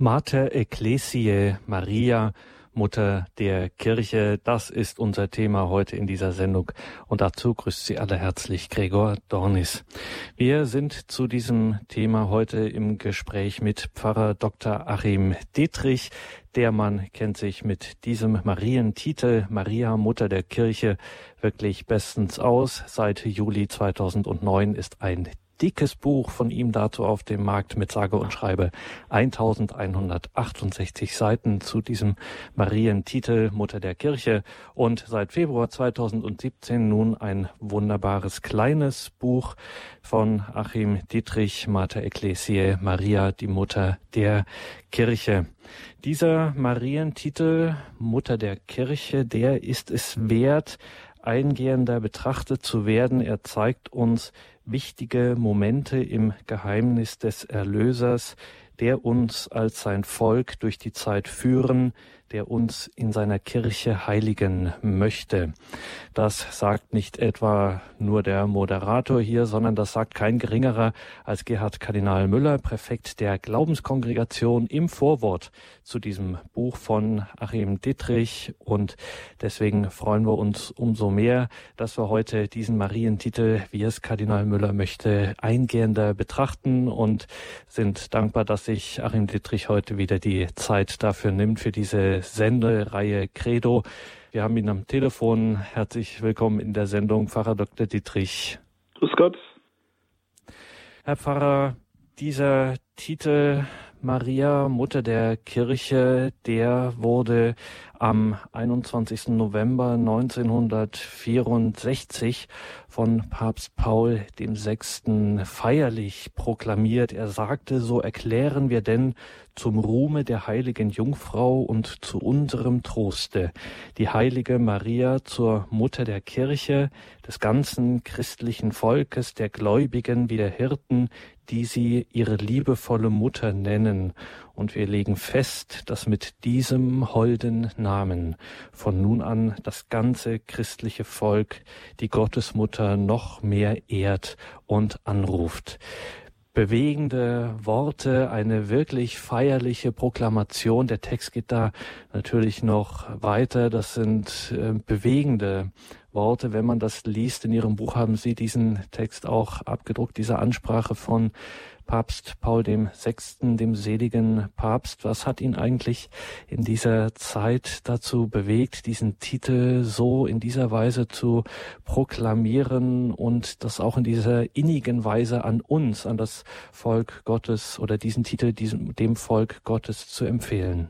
Mater Ecclesiae Maria, Mutter der Kirche, das ist unser Thema heute in dieser Sendung. Und dazu grüßt Sie alle herzlich Gregor Dornis. Wir sind zu diesem Thema heute im Gespräch mit Pfarrer Dr. Achim Dietrich. Der Mann kennt sich mit diesem Marientitel Maria, Mutter der Kirche, wirklich bestens aus. Seit Juli 2009 ist ein dickes Buch von ihm dazu auf dem Markt mit sage und schreibe 1168 Seiten zu diesem Marientitel Mutter der Kirche und seit Februar 2017 nun ein wunderbares kleines Buch von Achim Dietrich Mater Ecclesiae Maria die Mutter der Kirche. Dieser Marientitel Mutter der Kirche, der ist es wert, eingehender betrachtet zu werden. Er zeigt uns, wichtige Momente im Geheimnis des Erlösers, der uns als sein Volk durch die Zeit führen, der uns in seiner Kirche heiligen möchte. Das sagt nicht etwa nur der Moderator hier, sondern das sagt kein geringerer als Gerhard Kardinal Müller, Präfekt der Glaubenskongregation im Vorwort zu diesem Buch von Achim Dittrich. Und deswegen freuen wir uns umso mehr, dass wir heute diesen Marientitel, wie es Kardinal Müller möchte, eingehender betrachten und sind dankbar, dass sich Achim Dittrich heute wieder die Zeit dafür nimmt, für diese Sendereihe Credo. Wir haben ihn am Telefon. Herzlich willkommen in der Sendung, Pfarrer Dr. Dietrich. Grüß Gott. Herr Pfarrer, dieser Titel Maria, Mutter der Kirche, der wurde am 21. November 1964 von Papst Paul VI. feierlich proklamiert. Er sagte, so erklären wir denn zum Ruhme der heiligen Jungfrau und zu unserem Troste die heilige Maria zur Mutter der Kirche, des ganzen christlichen Volkes, der Gläubigen wie der Hirten, die sie ihre liebevolle Mutter nennen. Und wir legen fest, dass mit diesem holden Namen von nun an das ganze christliche Volk die Gottesmutter noch mehr ehrt und anruft bewegende Worte, eine wirklich feierliche Proklamation. Der Text geht da natürlich noch weiter. Das sind äh, bewegende Worte. Wenn man das liest, in Ihrem Buch haben Sie diesen Text auch abgedruckt, diese Ansprache von Papst Paul dem Sechsten, dem seligen Papst. Was hat ihn eigentlich in dieser Zeit dazu bewegt, diesen Titel so in dieser Weise zu proklamieren und das auch in dieser innigen Weise an uns, an das Volk Gottes oder diesen Titel diesem, dem Volk Gottes zu empfehlen?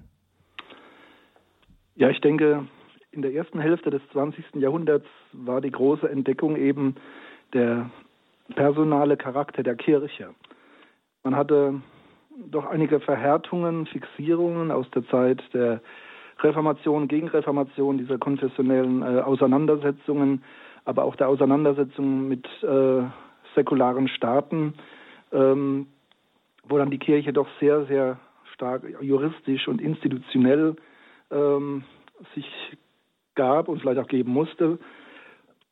Ja, ich denke, in der ersten Hälfte des 20. Jahrhunderts war die große Entdeckung eben der personale Charakter der Kirche. Man hatte doch einige Verhärtungen, Fixierungen aus der Zeit der Reformation, Gegenreformation, dieser konfessionellen äh, Auseinandersetzungen, aber auch der Auseinandersetzungen mit äh, säkularen Staaten, ähm, wo dann die Kirche doch sehr, sehr stark juristisch und institutionell ähm, sich gab und vielleicht auch geben musste.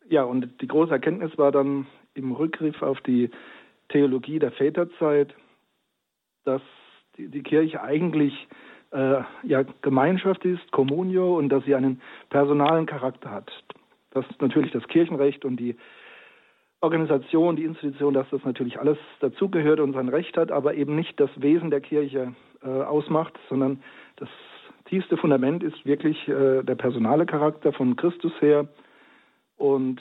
Ja, und die große Erkenntnis war dann im Rückgriff auf die Theologie der Väterzeit, dass die, die Kirche eigentlich äh, ja Gemeinschaft ist, Communio, und dass sie einen personalen Charakter hat. Dass natürlich das Kirchenrecht und die Organisation, die Institution, dass das natürlich alles dazugehört und sein Recht hat, aber eben nicht das Wesen der Kirche äh, ausmacht, sondern das tiefste Fundament ist wirklich äh, der personale Charakter von Christus her. Und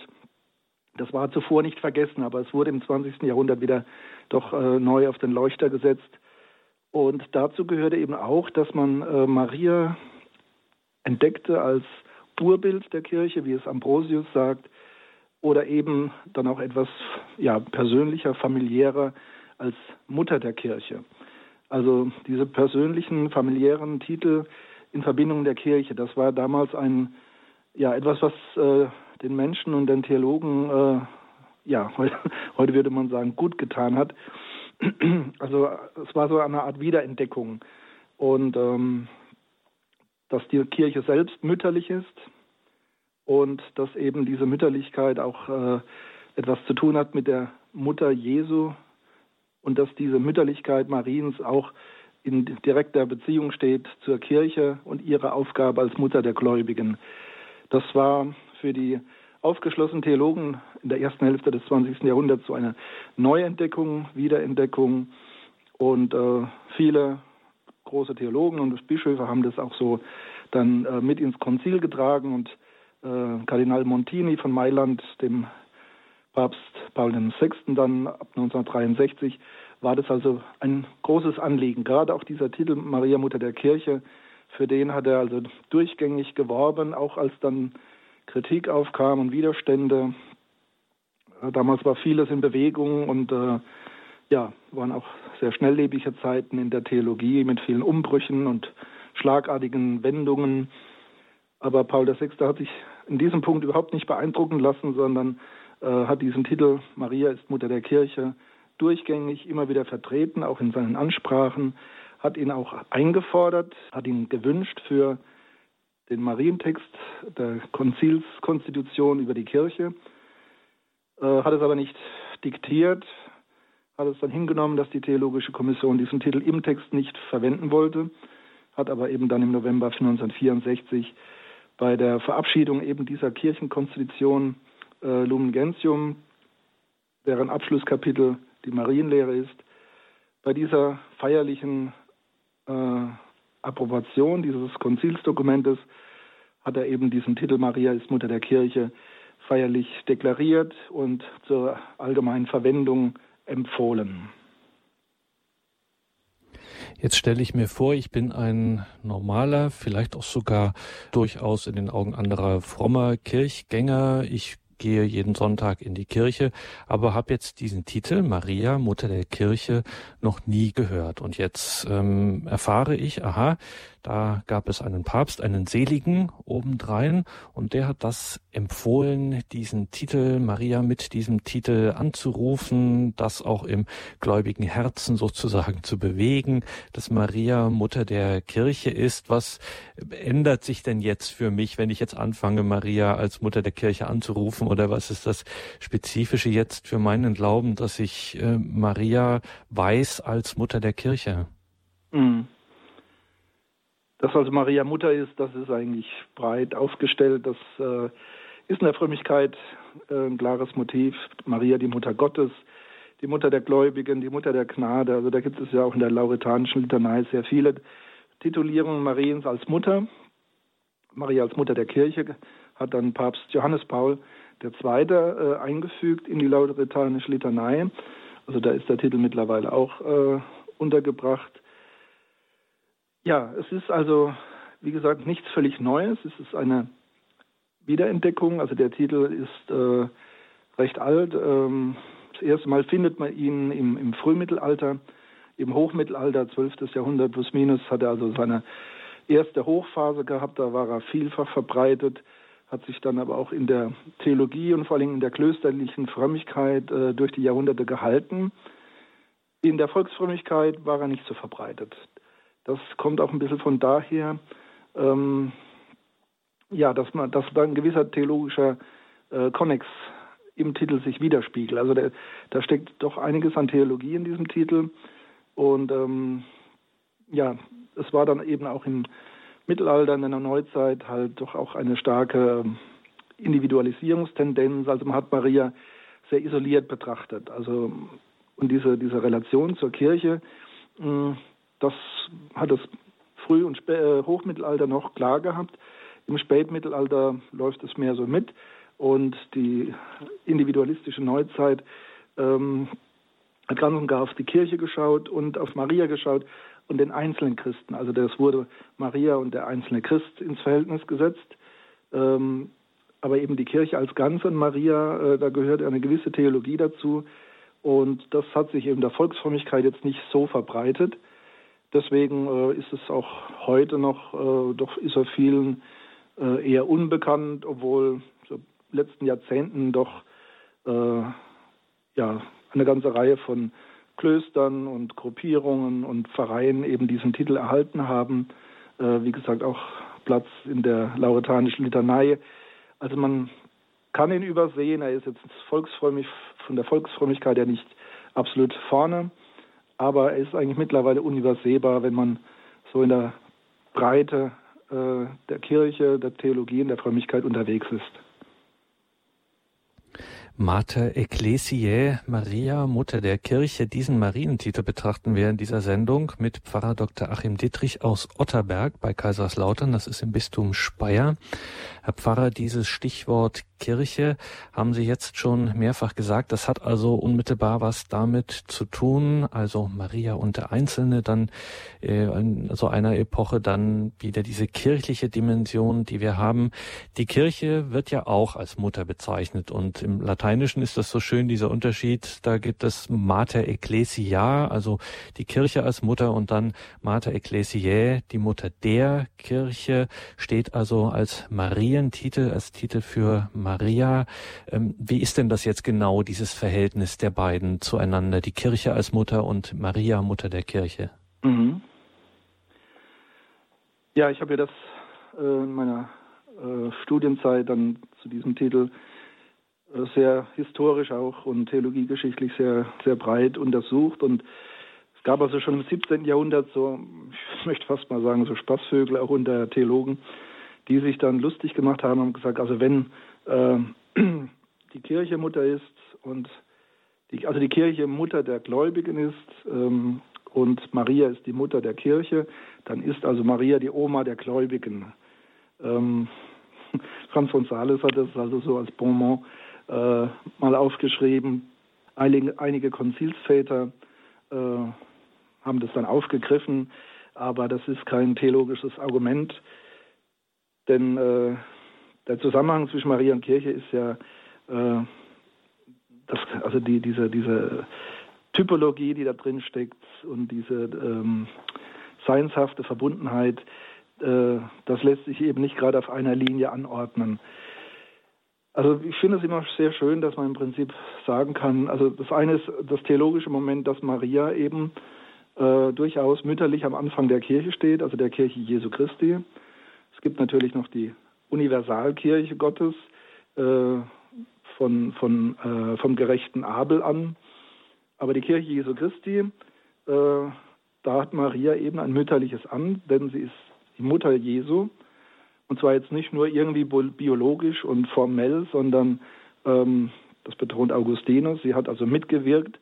das war zuvor nicht vergessen, aber es wurde im 20. Jahrhundert wieder doch äh, neu auf den Leuchter gesetzt. Und dazu gehörte eben auch, dass man äh, Maria entdeckte als Urbild der Kirche, wie es Ambrosius sagt, oder eben dann auch etwas ja, persönlicher, familiärer als Mutter der Kirche. Also diese persönlichen, familiären Titel in Verbindung der Kirche, das war damals ein ja etwas, was äh, den Menschen und den Theologen, äh, ja, heute, heute würde man sagen, gut getan hat. Also es war so eine Art Wiederentdeckung. Und ähm, dass die Kirche selbst mütterlich ist und dass eben diese Mütterlichkeit auch äh, etwas zu tun hat mit der Mutter Jesu und dass diese Mütterlichkeit Mariens auch in direkter Beziehung steht zur Kirche und ihrer Aufgabe als Mutter der Gläubigen. Das war für die aufgeschlossenen Theologen in der ersten Hälfte des 20. Jahrhunderts so eine Neuentdeckung, Wiederentdeckung. Und äh, viele große Theologen und Bischöfe haben das auch so dann äh, mit ins Konzil getragen und äh, Kardinal Montini von Mailand, dem Papst Paul VI. dann ab 1963, war das also ein großes Anliegen. Gerade auch dieser Titel Maria Mutter der Kirche, für den hat er also durchgängig geworben, auch als dann Kritik aufkam und Widerstände. Damals war vieles in Bewegung und äh, ja, waren auch sehr schnelllebige Zeiten in der Theologie mit vielen Umbrüchen und schlagartigen Wendungen. Aber Paul VI. hat sich in diesem Punkt überhaupt nicht beeindrucken lassen, sondern äh, hat diesen Titel Maria ist Mutter der Kirche durchgängig immer wieder vertreten, auch in seinen Ansprachen, hat ihn auch eingefordert, hat ihn gewünscht für den Marientext der Konzilskonstitution über die Kirche, äh, hat es aber nicht diktiert, hat es dann hingenommen, dass die Theologische Kommission diesen Titel im Text nicht verwenden wollte, hat aber eben dann im November 1964 bei der Verabschiedung eben dieser Kirchenkonstitution äh, Lumen Gentium, deren Abschlusskapitel die Marienlehre ist, bei dieser feierlichen äh, Approbation dieses Konzilsdokumentes hat er eben diesen Titel Maria ist Mutter der Kirche feierlich deklariert und zur allgemeinen Verwendung empfohlen. Jetzt stelle ich mir vor, ich bin ein normaler, vielleicht auch sogar durchaus in den Augen anderer frommer Kirchgänger. Ich gehe jeden Sonntag in die Kirche, aber habe jetzt diesen Titel Maria, Mutter der Kirche, noch nie gehört. Und jetzt ähm, erfahre ich, aha, da gab es einen Papst, einen Seligen obendrein, und der hat das empfohlen, diesen Titel, Maria mit diesem Titel anzurufen, das auch im gläubigen Herzen sozusagen zu bewegen, dass Maria Mutter der Kirche ist. Was ändert sich denn jetzt für mich, wenn ich jetzt anfange, Maria als Mutter der Kirche anzurufen? Oder was ist das Spezifische jetzt für meinen Glauben, dass ich äh, Maria weiß als Mutter der Kirche? Mhm. Dass also Maria Mutter ist, das ist eigentlich breit aufgestellt. Das äh, ist in der Frömmigkeit äh, ein klares Motiv. Maria, die Mutter Gottes, die Mutter der Gläubigen, die Mutter der Gnade. Also da gibt es ja auch in der lauretanischen Litanei sehr viele Titulierungen Mariens als Mutter. Maria als Mutter der Kirche hat dann Papst Johannes Paul II. Äh, eingefügt in die lauretanische Litanei. Also da ist der Titel mittlerweile auch äh, untergebracht. Ja, es ist also, wie gesagt, nichts völlig Neues. Es ist eine Wiederentdeckung. Also der Titel ist äh, recht alt. Ähm, das erste Mal findet man ihn im, im Frühmittelalter. Im Hochmittelalter, 12. Jahrhundert plus minus, hat er also seine erste Hochphase gehabt. Da war er vielfach verbreitet, hat sich dann aber auch in der Theologie und vor allem in der klösterlichen Frömmigkeit äh, durch die Jahrhunderte gehalten. In der Volksfrömmigkeit war er nicht so verbreitet. Das kommt auch ein bisschen von daher, ähm, ja, dass man, dass da ein gewisser theologischer äh, Konnex im Titel sich widerspiegelt. Also der, da steckt doch einiges an Theologie in diesem Titel. Und ähm, ja, es war dann eben auch im Mittelalter, in der Neuzeit halt doch auch eine starke Individualisierungstendenz. Also man hat Maria sehr isoliert betrachtet. Also und diese, diese Relation zur Kirche, mh, das hat das Früh- und Spä äh, Hochmittelalter noch klar gehabt. Im Spätmittelalter läuft es mehr so mit und die individualistische Neuzeit ähm, hat ganz und gar auf die Kirche geschaut und auf Maria geschaut und den einzelnen Christen. Also das wurde Maria und der einzelne Christ ins Verhältnis gesetzt. Ähm, aber eben die Kirche als Ganze und Maria, äh, da gehört eine gewisse Theologie dazu. Und das hat sich eben der Volksfrömmigkeit jetzt nicht so verbreitet. Deswegen äh, ist es auch heute noch, äh, doch ist er vielen äh, eher unbekannt, obwohl so letzten Jahrzehnten doch ja eine ganze Reihe von Klöstern und Gruppierungen und Vereinen eben diesen Titel erhalten haben. Äh, wie gesagt, auch Platz in der lauretanischen Litanei. Also man kann ihn übersehen. Er ist jetzt volksfrömmig, von der Volksfrömmigkeit ja nicht absolut vorne. Aber er ist eigentlich mittlerweile universellbar, wenn man so in der Breite äh, der Kirche, der Theologie und der Frömmigkeit unterwegs ist. Mater Ecclesiae Maria, Mutter der Kirche. Diesen Marientitel betrachten wir in dieser Sendung mit Pfarrer Dr. Achim Dittrich aus Otterberg bei Kaiserslautern. Das ist im Bistum Speyer. Herr Pfarrer, dieses Stichwort Kirche haben Sie jetzt schon mehrfach gesagt. Das hat also unmittelbar was damit zu tun. Also Maria und der Einzelne, dann äh, in so einer Epoche dann wieder diese kirchliche Dimension, die wir haben. Die Kirche wird ja auch als Mutter bezeichnet und im Lateinischen ist das so schön, dieser Unterschied. Da gibt es Mater Ecclesia, also die Kirche als Mutter und dann Mater Ecclesiae, die Mutter der Kirche, steht also als Marientitel, als Titel für Maria. Ähm, wie ist denn das jetzt genau, dieses Verhältnis der beiden zueinander, die Kirche als Mutter und Maria, Mutter der Kirche? Mhm. Ja, ich habe ja das äh, in meiner äh, Studienzeit dann zu diesem Titel sehr historisch auch und theologiegeschichtlich sehr, sehr breit untersucht und es gab also schon im 17. Jahrhundert so, ich möchte fast mal sagen, so Spaßvögel auch unter Theologen, die sich dann lustig gemacht haben und gesagt, also wenn äh, die Kirche Mutter ist und die, also die Kirche Mutter der Gläubigen ist ähm, und Maria ist die Mutter der Kirche, dann ist also Maria die Oma der Gläubigen. Ähm, Franz von Sales hat das also so als Bonmot äh, mal aufgeschrieben. Einige, einige Konzilsväter äh, haben das dann aufgegriffen, aber das ist kein theologisches Argument, denn äh, der Zusammenhang zwischen Maria und Kirche ist ja, äh, das, also die, diese, diese Typologie, die da drin steckt und diese ähm, seinshafte Verbundenheit, äh, das lässt sich eben nicht gerade auf einer Linie anordnen. Also ich finde es immer sehr schön, dass man im Prinzip sagen kann, also das eine ist das theologische Moment, dass Maria eben äh, durchaus mütterlich am Anfang der Kirche steht, also der Kirche Jesu Christi. Es gibt natürlich noch die Universalkirche Gottes äh, von, von, äh, vom gerechten Abel an. Aber die Kirche Jesu Christi, äh, da hat Maria eben ein mütterliches An, denn sie ist die Mutter Jesu. Und zwar jetzt nicht nur irgendwie biologisch und formell, sondern ähm, das betont Augustinus, sie hat also mitgewirkt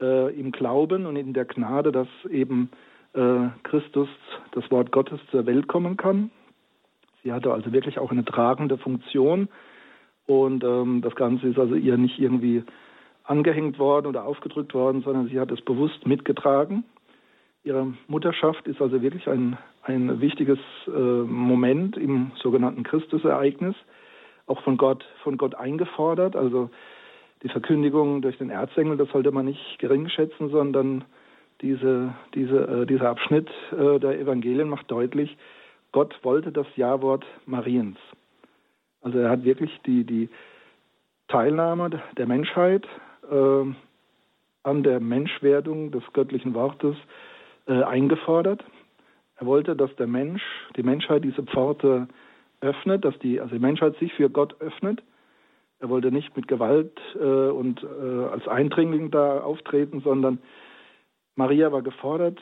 äh, im Glauben und in der Gnade, dass eben äh, Christus, das Wort Gottes, zur Welt kommen kann. Sie hatte also wirklich auch eine tragende Funktion und ähm, das Ganze ist also ihr nicht irgendwie angehängt worden oder aufgedrückt worden, sondern sie hat es bewusst mitgetragen. Ihre Mutterschaft ist also wirklich ein, ein wichtiges äh, Moment im sogenannten Christusereignis, auch von Gott, von Gott eingefordert. Also die Verkündigung durch den Erzengel, das sollte man nicht gering schätzen, sondern diese, diese, äh, dieser Abschnitt äh, der Evangelien macht deutlich, Gott wollte das Ja-Wort Mariens. Also er hat wirklich die, die Teilnahme der Menschheit äh, an der Menschwerdung des göttlichen Wortes äh, eingefordert. Er wollte, dass der Mensch, die Menschheit diese Pforte öffnet, dass die, also die Menschheit sich für Gott öffnet. Er wollte nicht mit Gewalt äh, und äh, als Eindringling da auftreten, sondern Maria war gefordert,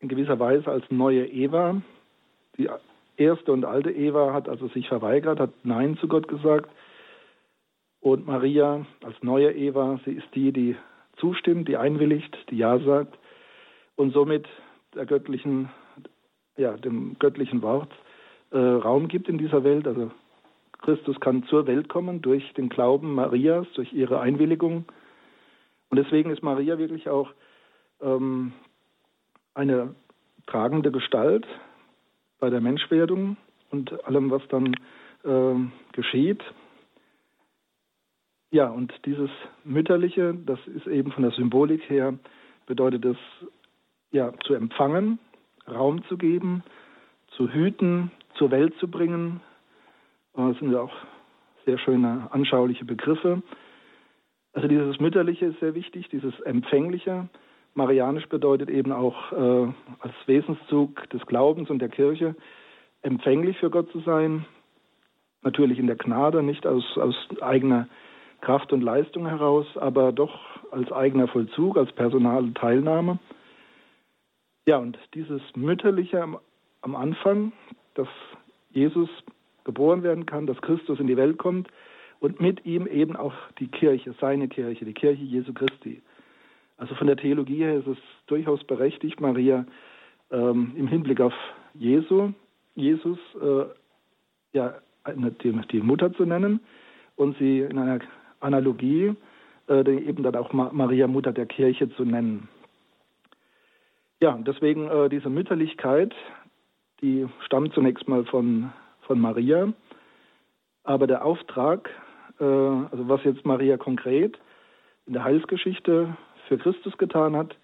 in gewisser Weise als neue Eva, die erste und alte Eva hat also sich verweigert, hat Nein zu Gott gesagt. Und Maria als neue Eva, sie ist die, die zustimmt, die einwilligt, die Ja sagt und somit der göttlichen, ja, dem göttlichen Wort äh, Raum gibt in dieser Welt. Also Christus kann zur Welt kommen durch den Glauben Marias, durch ihre Einwilligung. Und deswegen ist Maria wirklich auch ähm, eine tragende Gestalt, bei der Menschwerdung und allem, was dann äh, geschieht. Ja, und dieses Mütterliche, das ist eben von der Symbolik her, bedeutet es, ja, zu empfangen, Raum zu geben, zu hüten, zur Welt zu bringen. Das sind ja auch sehr schöne, anschauliche Begriffe. Also dieses Mütterliche ist sehr wichtig, dieses Empfängliche. Marianisch bedeutet eben auch äh, als Wesenszug des Glaubens und der Kirche empfänglich für Gott zu sein. Natürlich in der Gnade, nicht aus, aus eigener Kraft und Leistung heraus, aber doch als eigener Vollzug, als personale Teilnahme. Ja, und dieses Mütterliche am, am Anfang, dass Jesus geboren werden kann, dass Christus in die Welt kommt und mit ihm eben auch die Kirche, seine Kirche, die Kirche Jesu Christi. Also von der Theologie her ist es durchaus berechtigt, Maria ähm, im Hinblick auf Jesu, Jesus äh, ja, die, die, Mutter zu nennen und sie in einer Analogie äh, eben dann auch Ma Maria Mutter der Kirche zu nennen. Ja, deswegen äh, diese Mütterlichkeit, die stammt zunächst mal von, von Maria, aber der Auftrag, äh, also was jetzt Maria konkret in der Heilsgeschichte für Christus getan hat,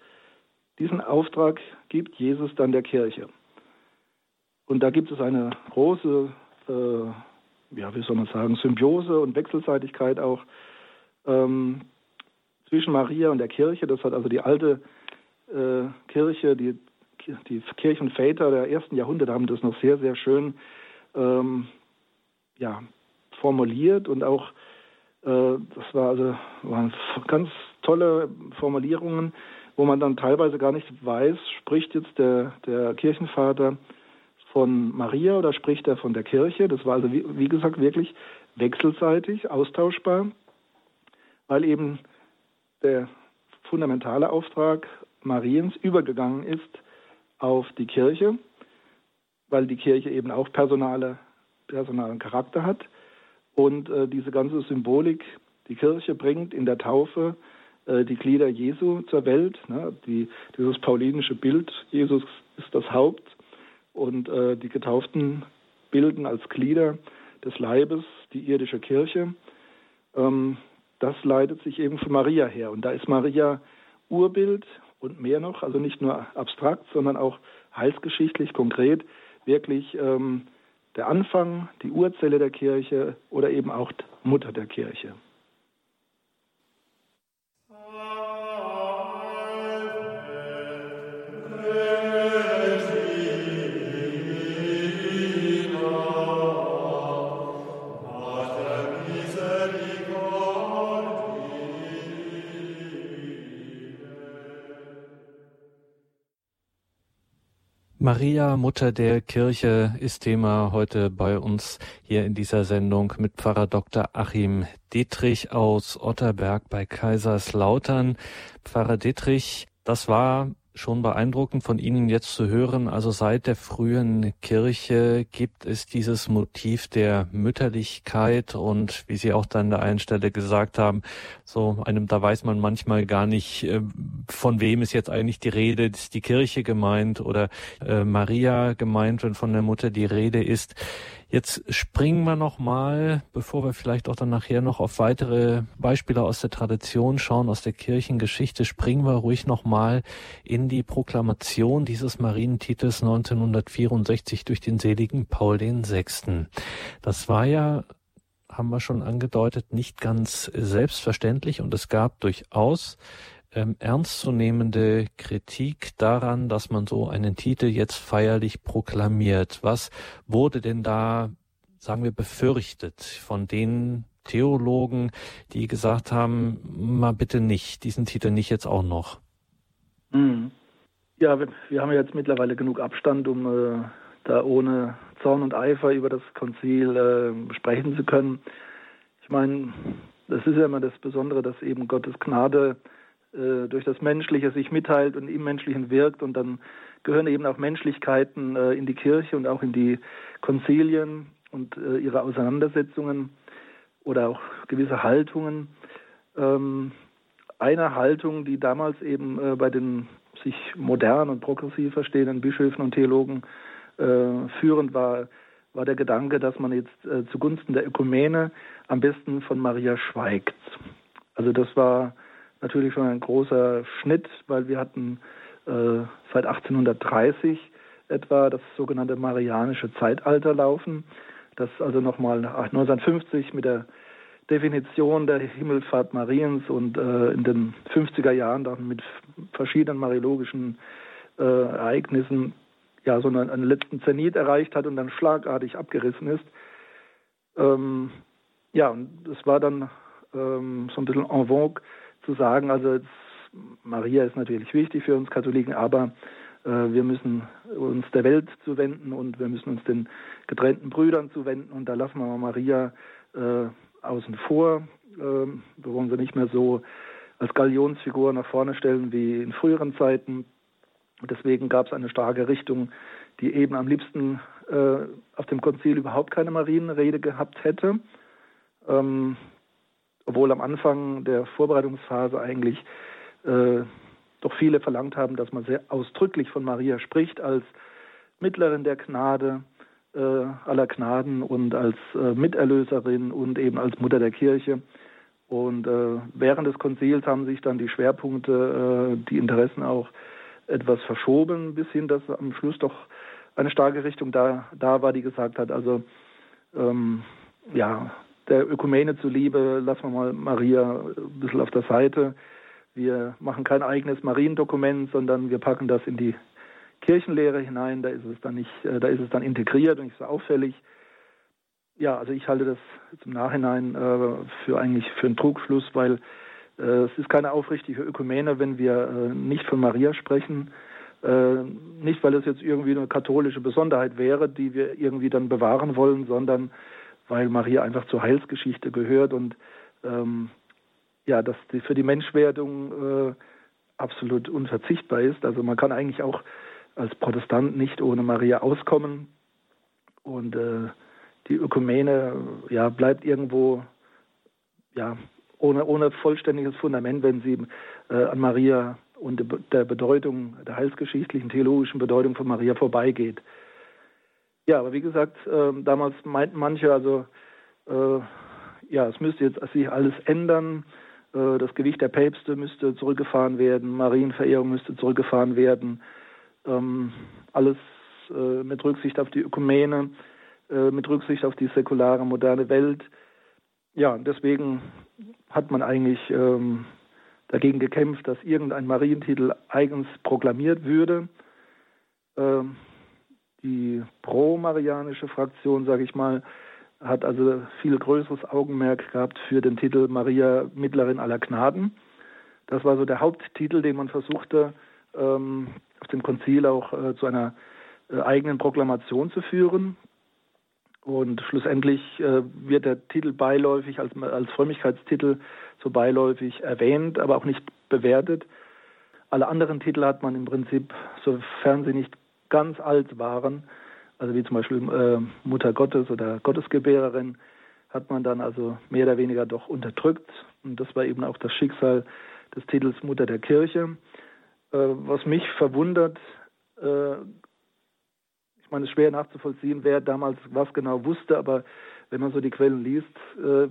diesen Auftrag gibt Jesus dann der Kirche. Und da gibt es eine große, äh, ja, wie soll man sagen, Symbiose und Wechselseitigkeit auch ähm, zwischen Maria und der Kirche. Das hat also die alte äh, Kirche, die, die Kirchenväter der ersten Jahrhunderte haben das noch sehr, sehr schön ähm, ja, formuliert und auch, äh, das war also, waren ganz tolle Formulierungen, wo man dann teilweise gar nicht weiß, spricht jetzt der, der Kirchenvater von Maria oder spricht er von der Kirche. Das war also, wie, wie gesagt, wirklich wechselseitig, austauschbar, weil eben der fundamentale Auftrag Mariens übergegangen ist auf die Kirche, weil die Kirche eben auch personale, personalen Charakter hat. Und äh, diese ganze Symbolik, die Kirche bringt in der Taufe äh, die Glieder Jesu zur Welt. Ne? Die, dieses paulinische Bild, Jesus ist das Haupt und äh, die Getauften bilden als Glieder des Leibes die irdische Kirche. Ähm, das leitet sich eben von Maria her. Und da ist Maria Urbild und mehr noch, also nicht nur abstrakt, sondern auch heilsgeschichtlich konkret, wirklich ähm, der Anfang, die Urzelle der Kirche oder eben auch Mutter der Kirche. Maria, Mutter der Kirche, ist Thema heute bei uns hier in dieser Sendung mit Pfarrer Dr. Achim Dietrich aus Otterberg bei Kaiserslautern. Pfarrer Dietrich, das war schon beeindruckend von Ihnen jetzt zu hören. Also seit der frühen Kirche gibt es dieses Motiv der Mütterlichkeit und wie Sie auch dann an der einen Stelle gesagt haben, so einem, da weiß man manchmal gar nicht, äh, von wem ist jetzt eigentlich die Rede, ist die Kirche gemeint oder äh, Maria gemeint, wenn von der Mutter die Rede ist. Jetzt springen wir noch mal, bevor wir vielleicht auch dann nachher noch auf weitere Beispiele aus der Tradition schauen, aus der Kirchengeschichte, springen wir ruhig noch mal in die Proklamation dieses Marientitels 1964 durch den seligen Paul VI. Das war ja haben wir schon angedeutet, nicht ganz selbstverständlich und es gab durchaus ähm, ernstzunehmende Kritik daran, dass man so einen Titel jetzt feierlich proklamiert. Was wurde denn da, sagen wir, befürchtet von den Theologen, die gesagt haben, mal bitte nicht, diesen Titel nicht jetzt auch noch? Mhm. Ja, wir, wir, haben jetzt mittlerweile genug Abstand, um äh, da ohne Zorn und Eifer über das Konzil äh, sprechen zu können. Ich meine, das ist ja immer das Besondere, dass eben Gottes Gnade äh, durch das Menschliche sich mitteilt und im Menschlichen wirkt und dann gehören eben auch Menschlichkeiten äh, in die Kirche und auch in die Konzilien und äh, ihre Auseinandersetzungen oder auch gewisse Haltungen. Ähm, eine Haltung, die damals eben äh, bei den sich modern und progressiv verstehenden Bischöfen und Theologen äh, führend war, war der Gedanke, dass man jetzt äh, zugunsten der Ökumene am besten von Maria schweigt. Also das war natürlich schon ein großer Schnitt, weil wir hatten äh, seit 1830 etwa das sogenannte Marianische Zeitalter laufen, das also nochmal nach 1950 mit der Definition der Himmelfahrt Mariens und äh, in den 50er Jahren dann mit verschiedenen mariologischen äh, Ereignissen ja so einen, einen, letzten Zenit erreicht hat und dann schlagartig abgerissen ist. Ähm, ja, und es war dann ähm, so ein bisschen en vogue zu sagen, also Maria ist natürlich wichtig für uns Katholiken, aber äh, wir müssen uns der Welt zuwenden und wir müssen uns den getrennten Brüdern zuwenden und da lassen wir Maria äh, außen vor. Äh, wir wollen sie nicht mehr so als Galionsfigur nach vorne stellen wie in früheren Zeiten. Deswegen gab es eine starke Richtung, die eben am liebsten äh, auf dem Konzil überhaupt keine Marienrede gehabt hätte. Ähm, obwohl am Anfang der Vorbereitungsphase eigentlich äh, doch viele verlangt haben, dass man sehr ausdrücklich von Maria spricht als Mittlerin der Gnade äh, aller Gnaden und als äh, Miterlöserin und eben als Mutter der Kirche. Und äh, während des Konzils haben sich dann die Schwerpunkte, äh, die Interessen auch etwas verschoben, bis hin, dass am Schluss doch eine starke Richtung da, da war, die gesagt hat, also ähm, ja, der Ökumene zuliebe lassen wir mal Maria ein bisschen auf der Seite. Wir machen kein eigenes Mariendokument, sondern wir packen das in die Kirchenlehre hinein. Da ist es dann nicht, äh, da ist es dann integriert und nicht so auffällig. Ja, also ich halte das zum Nachhinein äh, für eigentlich für einen Trugschluss, weil äh, es ist keine aufrichtige Ökumene, wenn wir äh, nicht von Maria sprechen. Äh, nicht, weil es jetzt irgendwie eine katholische Besonderheit wäre, die wir irgendwie dann bewahren wollen, sondern weil Maria einfach zur Heilsgeschichte gehört und ähm, ja, dass die für die Menschwerdung äh, absolut unverzichtbar ist. Also man kann eigentlich auch als Protestant nicht ohne Maria auskommen und äh, die Ökumene ja, bleibt irgendwo ja, ohne, ohne vollständiges Fundament, wenn sie äh, an Maria und der Bedeutung, der heilsgeschichtlichen, theologischen Bedeutung von Maria vorbeigeht. Ja, aber wie gesagt, äh, damals meinten manche, also äh, ja, es müsste jetzt sich alles ändern. Äh, das Gewicht der Päpste müsste zurückgefahren werden, Marienverehrung müsste zurückgefahren werden. Ähm, alles äh, mit Rücksicht auf die Ökumene. Äh, mit Rücksicht auf die säkulare, moderne Welt. Ja, deswegen hat man eigentlich ähm, dagegen gekämpft, dass irgendein Marientitel eigens proklamiert würde. Ähm, die pro-marianische Fraktion, sage ich mal, hat also viel größeres Augenmerk gehabt für den Titel Maria Mittlerin aller Gnaden. Das war so der Haupttitel, den man versuchte, ähm, auf dem Konzil auch äh, zu einer äh, eigenen Proklamation zu führen. Und schlussendlich äh, wird der Titel beiläufig als, als Frömmigkeitstitel so beiläufig erwähnt, aber auch nicht bewertet. Alle anderen Titel hat man im Prinzip, sofern sie nicht ganz alt waren, also wie zum Beispiel äh, Mutter Gottes oder Gottesgebärerin, hat man dann also mehr oder weniger doch unterdrückt. Und das war eben auch das Schicksal des Titels Mutter der Kirche. Äh, was mich verwundert, äh, ich meine, es ist schwer nachzuvollziehen, wer damals was genau wusste, aber wenn man so die Quellen liest, äh,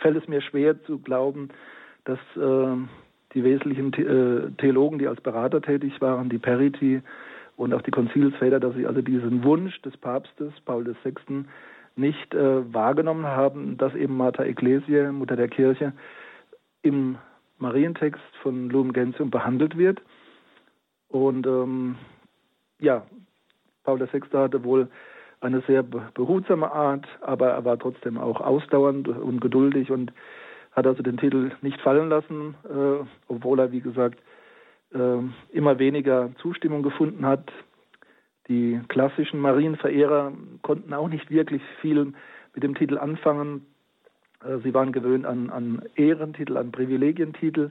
fällt es mir schwer zu glauben, dass äh, die wesentlichen äh, Theologen, die als Berater tätig waren, die Periti und auch die Konzilsväter, dass sie also diesen Wunsch des Papstes Paul VI. nicht äh, wahrgenommen haben, dass eben Mater Ecclesiae, Mutter der Kirche, im Marientext von Lumen Gentium behandelt wird. Und ähm, ja, Paul VI. hatte wohl eine sehr behutsame Art, aber er war trotzdem auch ausdauernd und geduldig und hat also den Titel nicht fallen lassen, äh, obwohl er, wie gesagt, äh, immer weniger Zustimmung gefunden hat. Die klassischen Marienverehrer konnten auch nicht wirklich viel mit dem Titel anfangen. Äh, sie waren gewöhnt an, an Ehrentitel, an Privilegientitel.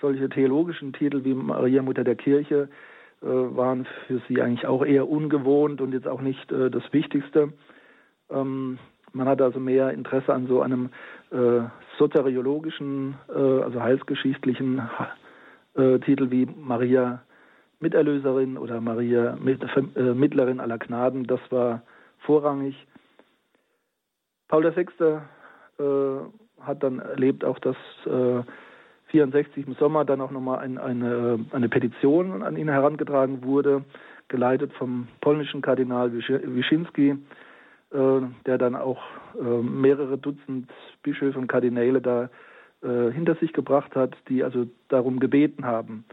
Solche theologischen Titel wie Maria Mutter der Kirche äh, waren für sie eigentlich auch eher ungewohnt und jetzt auch nicht äh, das Wichtigste. Ähm, man hatte also mehr Interesse an so einem äh, soteriologischen, äh, also heilsgeschichtlichen äh, Titel wie Maria Miterlöserin oder Maria äh, Mittlerin aller Gnaden. Das war vorrangig. Paul VI. hat dann erlebt auch, dass 1964 im Sommer dann auch nochmal ein, eine, eine Petition an ihn herangetragen wurde, geleitet vom polnischen Kardinal Wyszynski, äh, der dann auch äh, mehrere Dutzend Bischöfe und Kardinäle da äh, hinter sich gebracht hat, die also darum gebeten haben,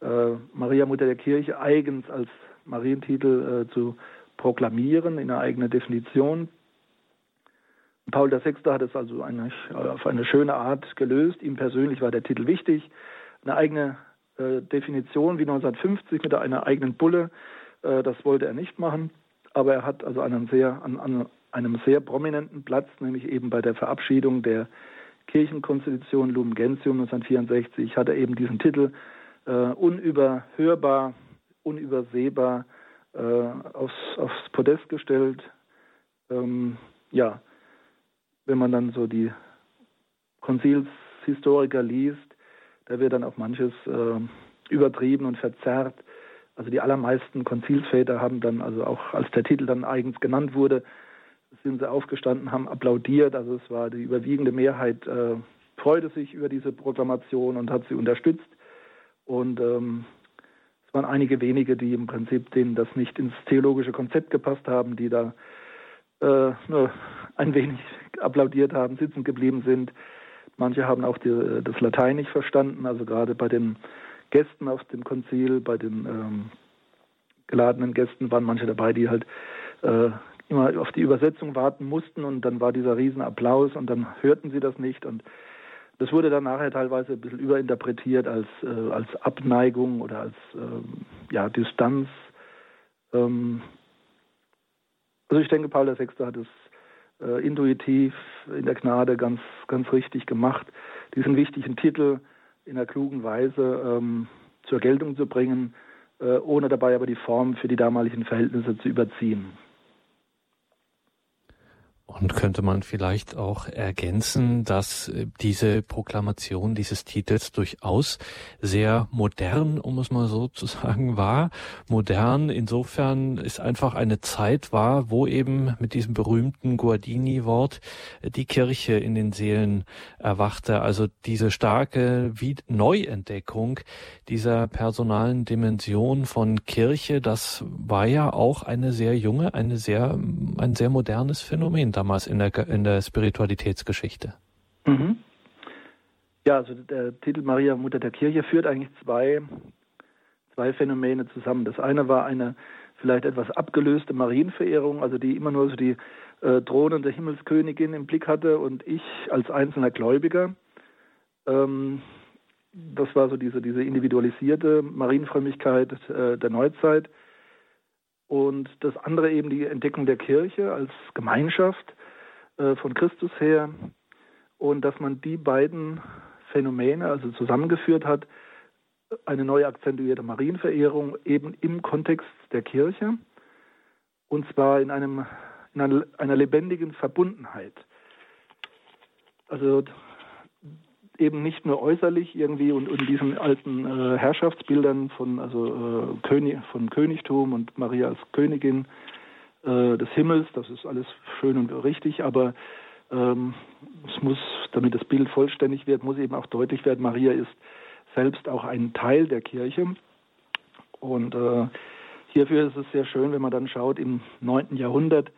äh, Maria Mutter der Kirche eigens als Marientitel äh, zu proklamieren in einer eigenen Definition. Paul VI. hat es also eine, auf eine schöne Art gelöst. Ihm persönlich war der Titel wichtig. Eine eigene äh, Definition wie 1950 mit einer eigenen Bulle, äh, das wollte er nicht machen. Aber er hat also einen sehr, an, an einem sehr prominenten Platz, nämlich eben bei der Verabschiedung der Kirchenkonstitution Lumen Gentium 1964, hat er eben diesen Titel äh, unüberhörbar, unübersehbar äh, aufs, aufs Podest gestellt. Ähm, ja, wenn man dann so die Konzilshistoriker liest, da wird dann auch manches äh, übertrieben und verzerrt. Also die allermeisten Konzilsväter haben dann, also auch als der Titel dann eigens genannt wurde, sind sie aufgestanden, haben applaudiert. Also es war die überwiegende Mehrheit, äh, freute sich über diese Proklamation und hat sie unterstützt. Und ähm, es waren einige wenige, die im Prinzip denen das nicht ins theologische Konzept gepasst haben, die da äh, nur ein wenig applaudiert haben, sitzen geblieben sind. Manche haben auch die, das Latein nicht verstanden, also gerade bei den Gästen auf dem Konzil, bei den ähm, geladenen Gästen waren manche dabei, die halt äh, immer auf die Übersetzung warten mussten und dann war dieser Riesenapplaus und dann hörten sie das nicht und das wurde dann nachher teilweise ein bisschen überinterpretiert als, äh, als Abneigung oder als ähm, ja, Distanz. Ähm, also ich denke, Paul VI. hat es äh, intuitiv in der Gnade ganz, ganz richtig gemacht, diesen wichtigen Titel in einer klugen Weise ähm, zur Geltung zu bringen, äh, ohne dabei aber die Form für die damaligen Verhältnisse zu überziehen. Und könnte man vielleicht auch ergänzen, dass äh, diese Proklamation dieses Titels durchaus sehr modern, um es mal so zu sagen, war. Modern insofern ist einfach eine Zeit war, wo eben mit diesem berühmten Guardini-Wort äh, die Kirche in den Seelen erwachte. Also diese starke Neuentdeckung dieser personalen Dimension von Kirche, das war ja auch eine sehr junge, eine sehr, ein sehr modernes Phänomen damals in der, in der Spiritualitätsgeschichte. Mhm. Ja, also der Titel Maria Mutter der Kirche führt eigentlich zwei, zwei Phänomene zusammen. Das eine war eine vielleicht etwas abgelöste Marienverehrung, also die immer nur so die äh, thronende Himmelskönigin im Blick hatte und ich als einzelner Gläubiger. Ähm, das war so diese, diese individualisierte Marienfrömmigkeit äh, der Neuzeit. Und das andere eben die Entdeckung der Kirche als Gemeinschaft, äh, von Christus her und dass man die beiden Phänomene also zusammengeführt hat, eine neu akzentuierte Marienverehrung eben im Kontext der Kirche und zwar in, einem, in einer, einer lebendigen Verbundenheit. Also eben nicht nur äußerlich irgendwie und in diesen alten äh, Herrschaftsbildern von also äh, König, von Königtum und Maria als Königin äh, des Himmels, das ist alles schön und richtig, aber ähm, es muss, damit das Bild vollständig wird, muss eben auch deutlich werden, Maria ist selbst auch ein Teil der Kirche. Und äh, hierfür ist es sehr schön, wenn man dann schaut, im 9. Jahrhundert,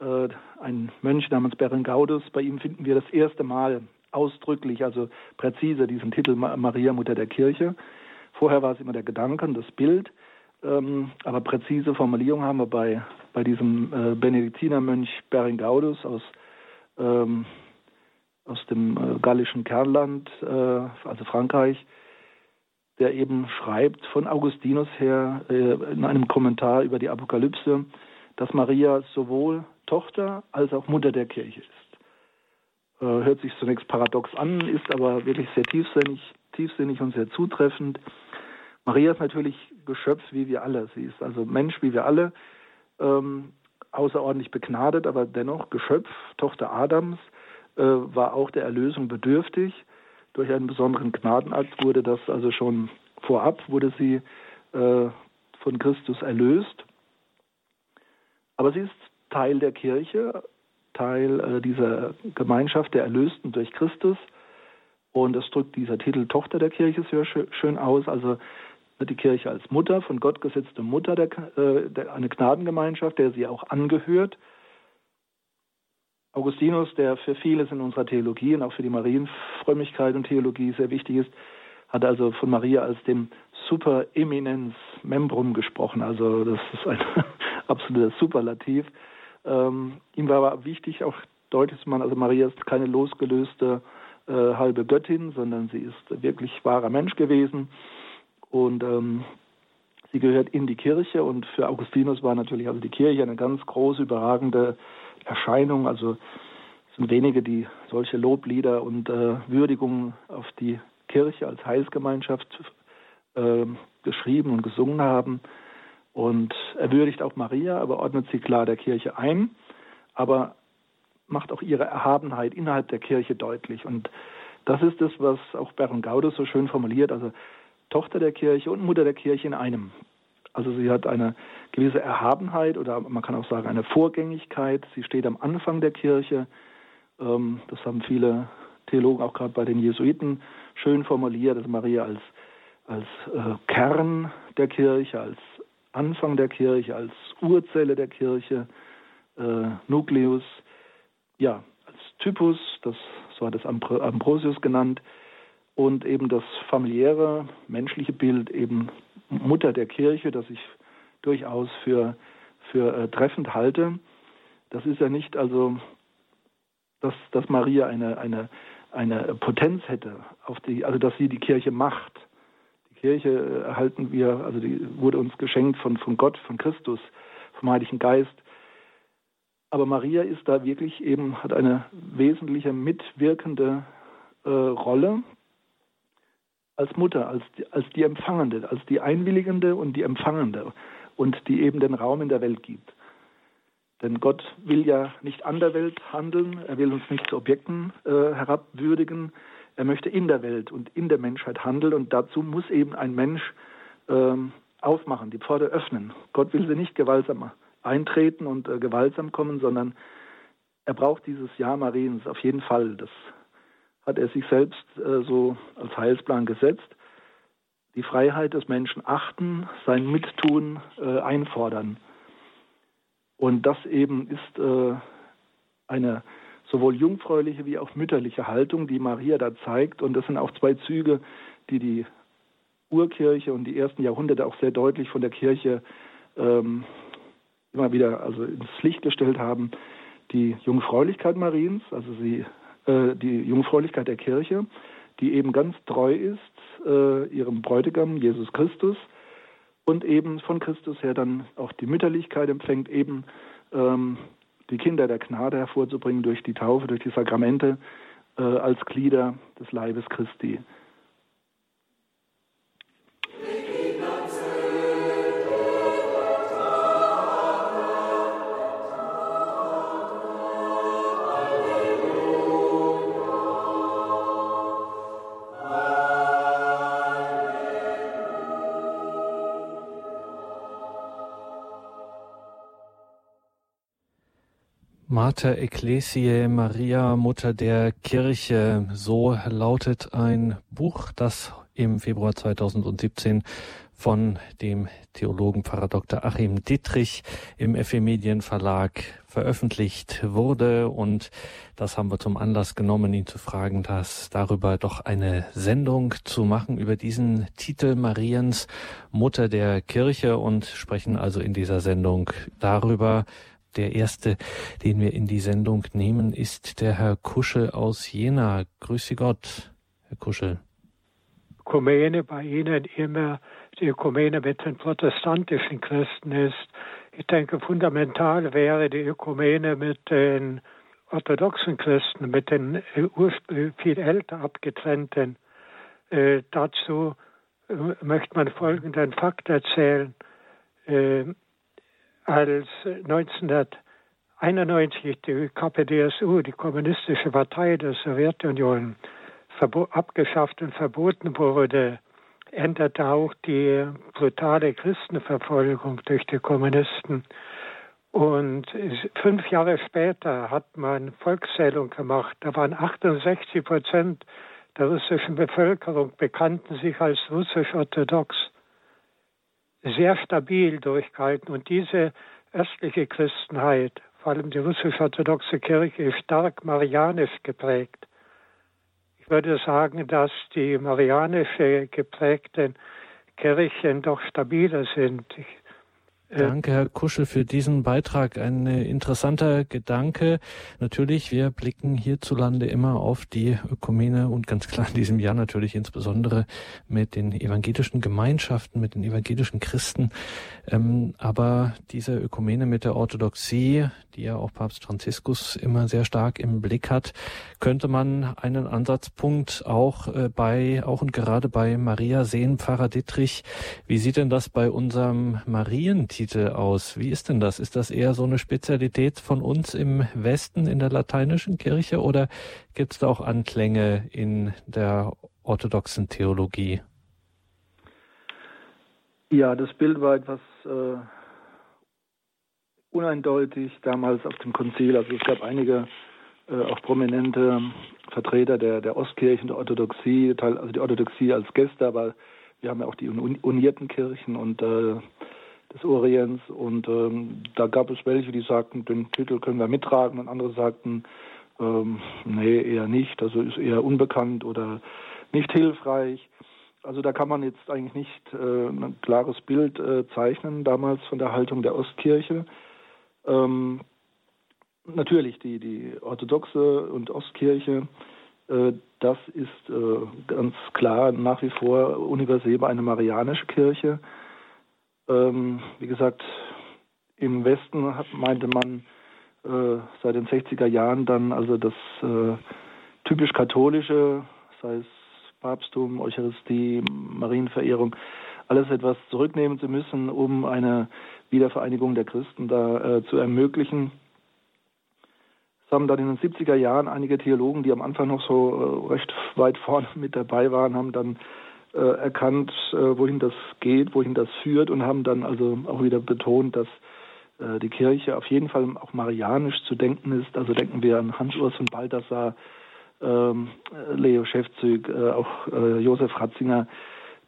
äh, ein Mönch namens Berengaudus, bei ihm finden wir das erste Mal ausdrücklich, also präzise diesen Titel Maria Mutter der Kirche. Vorher war es immer der Gedanke, das Bild, ähm, aber präzise Formulierung haben wir bei bei diesem äh, Benediktinermönch Berengaudus aus, ähm, aus dem äh, gallischen Kernland, äh, also Frankreich, der eben schreibt von Augustinus her äh, in einem Kommentar über die Apokalypse, dass Maria sowohl Tochter als auch Mutter der Kirche ist. Äh, hört sich zunächst paradox an, ist aber wirklich sehr tiefsinnig, tiefsinnig und sehr zutreffend. Maria ist natürlich Geschöpf wie wir alle. Sie ist also Mensch wie wir alle ähm, außerordentlich begnadet, aber dennoch Geschöpf, Tochter Adams, äh, war auch der Erlösung bedürftig. Durch einen besonderen Gnadenakt wurde das also schon vorab, wurde sie äh, von Christus erlöst. Aber sie ist Teil der Kirche, Teil äh, dieser Gemeinschaft der Erlösten durch Christus. Und das drückt dieser Titel Tochter der Kirche sehr schön aus. Also die Kirche als Mutter, von Gott gesetzte Mutter, der, äh, der, eine Gnadengemeinschaft, der sie auch angehört. Augustinus, der für vieles in unserer Theologie und auch für die Marienfrömmigkeit und Theologie sehr wichtig ist, hat also von Maria als dem Super Eminens Membrum gesprochen. Also das ist ein absoluter Superlativ. Ähm, ihm war aber wichtig, auch deutlich man, also Maria ist keine losgelöste äh, halbe Göttin, sondern sie ist wirklich wahrer Mensch gewesen und ähm, sie gehört in die Kirche und für Augustinus war natürlich also die Kirche eine ganz große, überragende Erscheinung. Also es sind wenige, die solche Loblieder und äh, Würdigungen auf die Kirche als Heilsgemeinschaft äh, geschrieben und gesungen haben. Und er würdigt auch Maria, aber ordnet sie klar der Kirche ein, aber macht auch ihre Erhabenheit innerhalb der Kirche deutlich. Und das ist es, was auch Baron Gaudes so schön formuliert, also Tochter der Kirche und Mutter der Kirche in einem. Also sie hat eine gewisse Erhabenheit oder man kann auch sagen eine Vorgängigkeit. Sie steht am Anfang der Kirche. Ähm, das haben viele Theologen auch gerade bei den Jesuiten schön formuliert, dass Maria als, als äh, Kern der Kirche, als Anfang der Kirche, als Urzelle der Kirche, äh, Nucleus, ja, als Typus, das, so hat es Ambrosius genannt, und eben das familiäre, menschliche Bild, eben Mutter der Kirche, das ich durchaus für, für äh, treffend halte. Das ist ja nicht also, dass, dass Maria eine, eine, eine Potenz hätte, auf die, also dass sie die Kirche macht. Kirche erhalten wir, also die wurde uns geschenkt von, von Gott, von Christus, vom Heiligen Geist. Aber Maria ist da wirklich eben, hat eine wesentliche mitwirkende äh, Rolle als Mutter, als als die Empfangende, als die Einwilligende und die Empfangende und die eben den Raum in der Welt gibt. Denn Gott will ja nicht an der Welt handeln, er will uns nicht zu Objekten äh, herabwürdigen, er möchte in der Welt und in der Menschheit handeln und dazu muss eben ein Mensch ähm, aufmachen, die Pforte öffnen. Gott will sie nicht gewaltsam eintreten und äh, gewaltsam kommen, sondern er braucht dieses Ja Mariens auf jeden Fall. Das hat er sich selbst äh, so als Heilsplan gesetzt. Die Freiheit des Menschen achten, sein Mittun äh, einfordern. Und das eben ist äh, eine sowohl jungfräuliche wie auch mütterliche Haltung, die Maria da zeigt. Und das sind auch zwei Züge, die die Urkirche und die ersten Jahrhunderte auch sehr deutlich von der Kirche ähm, immer wieder also ins Licht gestellt haben. Die Jungfräulichkeit Mariens, also sie, äh, die Jungfräulichkeit der Kirche, die eben ganz treu ist äh, ihrem Bräutigam Jesus Christus und eben von Christus her dann auch die Mütterlichkeit empfängt, eben ähm, die Kinder der Gnade hervorzubringen durch die Taufe, durch die Sakramente äh, als Glieder des Leibes Christi. Mater Ecclesiae Maria, Mutter der Kirche, so lautet ein Buch, das im Februar 2017 von dem Theologen Pfarrer Dr. Achim Dittrich im FE Medien Verlag veröffentlicht wurde. Und das haben wir zum Anlass genommen, ihn zu fragen, dass darüber doch eine Sendung zu machen über diesen Titel Mariens Mutter der Kirche und sprechen also in dieser Sendung darüber, der erste, den wir in die Sendung nehmen, ist der Herr Kuschel aus Jena. Grüße Gott, Herr Kuschel. Ökumene bei Ihnen immer die Ökumene mit den protestantischen Christen ist. Ich denke, fundamental wäre die Ökumene mit den orthodoxen Christen, mit den viel älter abgetrennten. Äh, dazu äh, möchte man folgenden Fakt erzählen. Äh, als 1991 die KPDSU, die Kommunistische Partei der Sowjetunion, abgeschafft und verboten wurde, änderte auch die brutale Christenverfolgung durch die Kommunisten. Und fünf Jahre später hat man Volkszählung gemacht. Da waren 68 Prozent der russischen Bevölkerung bekannten sich als russisch-orthodox sehr stabil durchgehalten. Und diese östliche Christenheit, vor allem die russisch-orthodoxe Kirche, ist stark marianisch geprägt. Ich würde sagen, dass die marianisch geprägten Kirchen doch stabiler sind. Ich, Danke, Herr Kuschel, für diesen Beitrag. Ein interessanter Gedanke. Natürlich, wir blicken hierzulande immer auf die Ökumene und ganz klar in diesem Jahr natürlich insbesondere mit den evangelischen Gemeinschaften, mit den evangelischen Christen. Ähm, aber diese Ökumene mit der Orthodoxie, die ja auch Papst Franziskus immer sehr stark im Blick hat, könnte man einen Ansatzpunkt auch äh, bei, auch und gerade bei Maria sehen. Pfarrer Dittrich, wie sieht denn das bei unserem Marientitel aus? Wie ist denn das? Ist das eher so eine Spezialität von uns im Westen in der lateinischen Kirche oder gibt es da auch Anklänge in der orthodoxen Theologie? Ja, das Bild war etwas äh, uneindeutig damals auf dem Konzil. Also es gab einige äh, auch prominente Vertreter der, der Ostkirchen, der Orthodoxie, also die Orthodoxie als Gäste, aber wir haben ja auch die unierten Kirchen und äh, des Orients und ähm, da gab es welche, die sagten, den Titel können wir mittragen und andere sagten, ähm, nee, eher nicht, also ist eher unbekannt oder nicht hilfreich. Also da kann man jetzt eigentlich nicht äh, ein klares Bild äh, zeichnen damals von der Haltung der Ostkirche. Ähm, natürlich die, die orthodoxe und Ostkirche, äh, das ist äh, ganz klar nach wie vor universell eine marianische Kirche. Ähm, wie gesagt, im Westen hat, meinte man äh, seit den 60er Jahren dann also das äh, typisch katholische, sei es Papsttum, Eucharistie, Marienverehrung, alles etwas zurücknehmen zu müssen, um eine Wiedervereinigung der Christen da äh, zu ermöglichen. Es haben dann in den 70er Jahren einige Theologen, die am Anfang noch so äh, recht weit vorne mit dabei waren, haben dann äh, erkannt, äh, wohin das geht, wohin das führt und haben dann also auch wieder betont, dass äh, die Kirche auf jeden Fall auch marianisch zu denken ist. Also denken wir an Hans Urs von Balthasar, ähm, Leo Schäfzüg, äh, auch äh, Josef Ratzinger,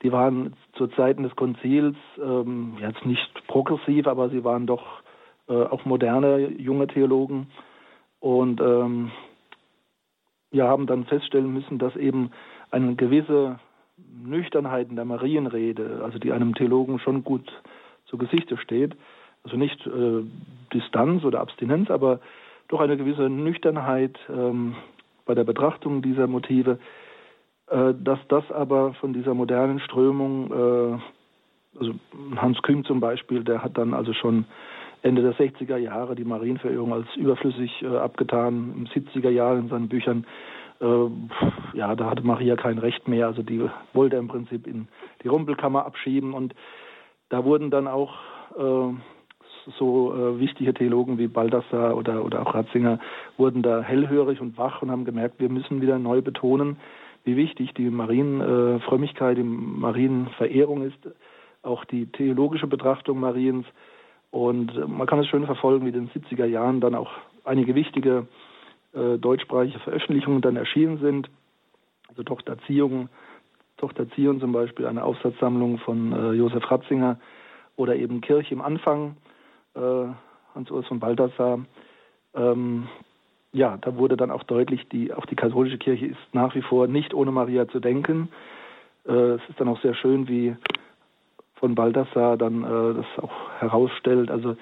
die waren zu Zeiten des Konzils ähm, jetzt nicht progressiv, aber sie waren doch äh, auch moderne junge Theologen und ähm, ja, haben dann feststellen müssen, dass eben eine gewisse Nüchternheit in der Marienrede, also die einem Theologen schon gut zu Gesichte steht, also nicht äh, Distanz oder Abstinenz, aber doch eine gewisse Nüchternheit ähm, bei der Betrachtung dieser Motive, äh, dass das aber von dieser modernen Strömung, äh, also Hans Küng zum Beispiel, der hat dann also schon Ende der 60er Jahre die Marienverehrung als überflüssig äh, abgetan, im 70er Jahren in seinen Büchern. Äh, ja, da hatte Maria kein Recht mehr, also die wollte im Prinzip in die Rumpelkammer abschieben und da wurden dann auch äh, so äh, wichtige Theologen wie Baldassar oder, oder auch Ratzinger wurden da hellhörig und wach und haben gemerkt, wir müssen wieder neu betonen, wie wichtig die Marienfrömmigkeit, die Marienverehrung ist, auch die theologische Betrachtung Mariens. Und äh, man kann es schön verfolgen, wie in den 70er Jahren dann auch einige wichtige äh, deutschsprachige Veröffentlichungen dann erschienen sind. Also Tochter Zion, zum Beispiel, eine Aufsatzsammlung von äh, Josef Ratzinger oder eben Kirche im Anfang, äh, Hans-Urs von Balthasar. Ähm, ja, da wurde dann auch deutlich, die, auch die katholische Kirche ist nach wie vor nicht ohne Maria zu denken. Äh, es ist dann auch sehr schön, wie von Balthasar dann äh, das auch herausstellt. Also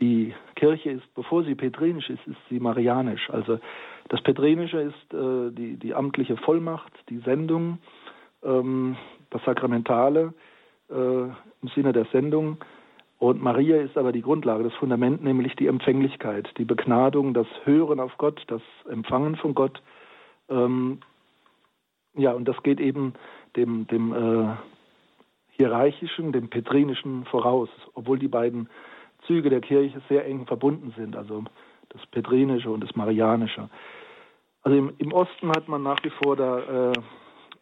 die Kirche ist, bevor sie petrinisch ist, ist sie marianisch. Also das Petrinische ist äh, die, die amtliche Vollmacht, die Sendung, ähm, das Sakramentale äh, im Sinne der Sendung und Maria ist aber die Grundlage, das Fundament, nämlich die Empfänglichkeit, die Begnadung, das Hören auf Gott, das Empfangen von Gott. Ähm, ja, und das geht eben dem, dem äh, hierarchischen, dem petrinischen voraus, obwohl die beiden Züge der Kirche sehr eng verbunden sind, also das petrinische und das marianische. Also im, im Osten hat man nach wie vor da, äh,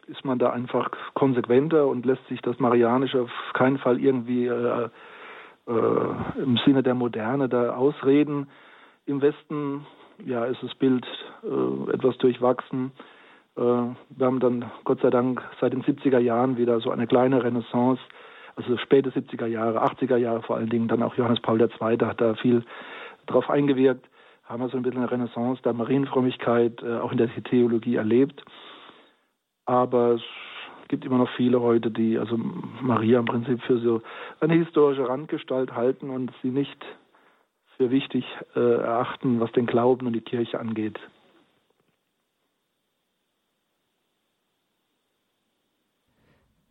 ist man da einfach konsequenter und lässt sich das Marianische auf keinen Fall irgendwie äh, äh, im Sinne der Moderne da ausreden. Im Westen ja, ist das Bild äh, etwas durchwachsen. Äh, wir haben dann Gott sei Dank seit den 70er Jahren wieder so eine kleine Renaissance, also späte 70er Jahre, 80er Jahre vor allen Dingen, dann auch Johannes Paul II. hat da viel drauf eingewirkt, haben wir so ein bisschen eine Renaissance der Marienfrömmigkeit äh, auch in der Theologie erlebt. Aber gibt immer noch viele heute, die also Maria im Prinzip für so eine historische Randgestalt halten und sie nicht für wichtig äh, erachten, was den Glauben und die Kirche angeht.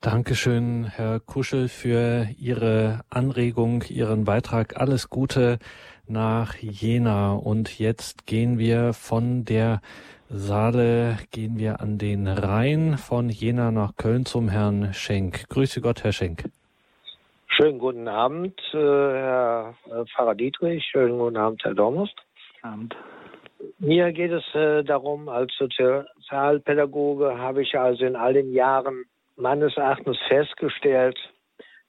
Dankeschön, Herr Kuschel, für Ihre Anregung, Ihren Beitrag. Alles Gute nach Jena. Und jetzt gehen wir von der Saale, gehen wir an den Rhein, von Jena nach Köln zum Herrn Schenk. Grüße Gott, Herr Schenk. Schönen guten Abend, äh, Herr äh, Pfarrer Dietrich. Schönen guten Abend, Herr Dormust. Abend. Mir geht es äh, darum, als Sozialpädagoge habe ich also in all den Jahren meines Erachtens festgestellt,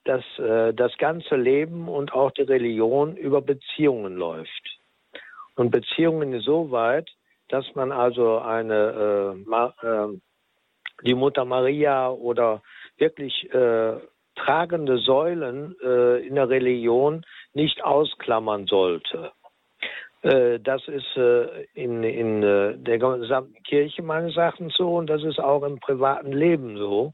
dass das ganze Leben und auch die Religion über Beziehungen läuft. Und Beziehungen insoweit, dass man also eine die Mutter Maria oder wirklich tragende Säulen äh, in der Religion nicht ausklammern sollte. Äh, das ist äh, in, in äh, der gesamten Kirche meines Erachtens so und das ist auch im privaten Leben so.